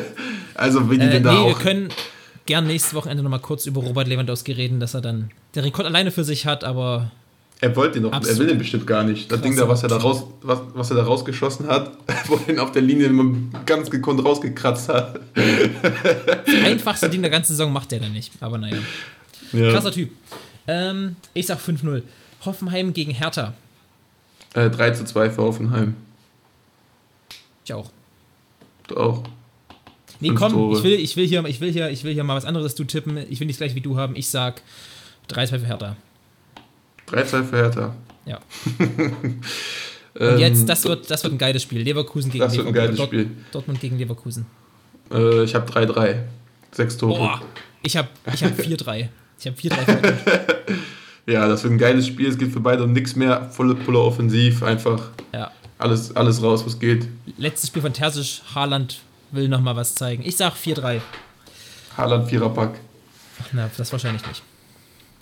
also, wenn die äh, denn nee, da wir auch. können gern nächstes Wochenende nochmal kurz über Robert Lewandowski reden, dass er dann den Rekord alleine für sich hat, aber Er wollte ihn noch, er will den bestimmt gar nicht. Das Ding da, was er da raus, was, was er da rausgeschossen hat, wo er ihn auf der Linie ganz gekonnt rausgekratzt hat. das einfachste Ding der ganzen Saison macht er dann nicht. Aber naja. Ja. Krasser Typ. Ähm, ich sag 5-0. Hoffenheim gegen Hertha. Äh, 3 zu 2 für Hoffenheim. Ich auch. Du auch. Nee, Fünf komm, Tore. ich will, ich, will hier, ich, will hier, ich will hier mal was anderes du tippen. Ich will nicht gleich wie du haben. Ich sag 3-2 für Hertha. 3-2 für Hertha. Ja. Und Ähm, jetzt, das wird, das wird ein geiles Spiel. Leverkusen gegen Das wird ein Leverkusen. geiles Spiel. Dortmund gegen Leverkusen. Äh, ich habe 3-3. Sechs Tore. Boah, ich habe ich hab 4-3. Ich habe 4-3 für Dortmund. Ja, das wird ein geiles Spiel. Es geht für beide um nichts mehr. Volle Pulle offensiv. Einfach Ja. Alles, alles raus, was geht. Letztes Spiel von Terzic, Haaland will noch mal was zeigen. Ich sag 4-3. Haaland Viererpack. Na, das wahrscheinlich nicht.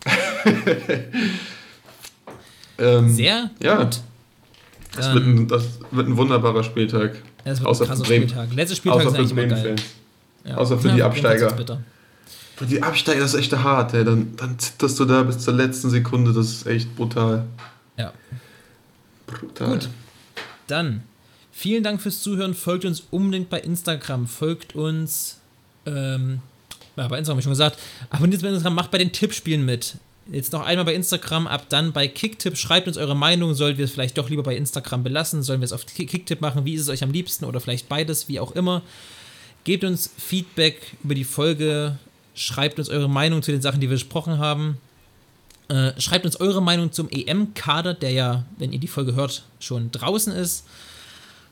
Ähm, Sehr ja. gut. Das Dann- wird, ein, das wird ein wunderbarer Spieltag. Es wird außer ein krasser. Spieltag. Letzter Spieltag Außer ist für eigentlich geil. Ja. Außer für die Bremen Absteiger. Für die Absteiger ist echt hart, ey. Dann, dann zitterst du da bis zur letzten Sekunde. Das ist echt brutal. Ja. Brutal. Gut. Dann, vielen Dank fürs Zuhören. Folgt uns unbedingt bei Instagram. Folgt uns, ähm, ja, bei Instagram habe ich schon gesagt. Abonniert bei Instagram, macht bei den Tippspielen mit. Jetzt noch einmal bei Instagram, ab dann bei Kicktipp. Schreibt uns eure Meinung. Sollen wir es vielleicht doch lieber bei Instagram belassen? Sollen wir es auf Kick- Kicktipp machen? Wie ist es euch am liebsten? Oder vielleicht beides, wie auch immer. Gebt uns Feedback über die Folge. Schreibt uns eure Meinung zu den Sachen, die wir besprochen haben. Äh, schreibt uns eure Meinung zum EM-Kader, der ja, wenn ihr die Folge hört, schon draußen ist.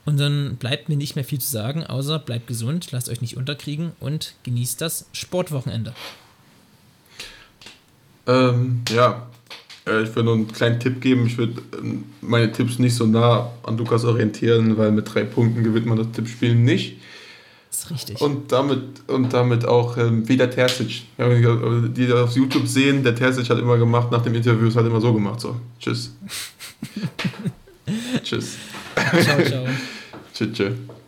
Und dann bleibt mir nicht mehr viel zu sagen, außer bleibt gesund, lasst euch nicht unterkriegen und genießt das Sportwochenende. Ähm, ja, Äh, ich würde nur einen kleinen Tipp geben. Ich würde ähm, meine Tipps nicht so nah an Lukas orientieren, weil mit drei Punkten gewinnt man das Tippspiel nicht. Das ist richtig. Und damit, und damit auch ähm, wie der Terzic. Ja, Die das auf YouTube sehen, der Terzic hat immer gemacht, nach dem Interview, es hat immer so gemacht. So, tschüss. tschüss. ciao, ciao. Tschüss. tschüss.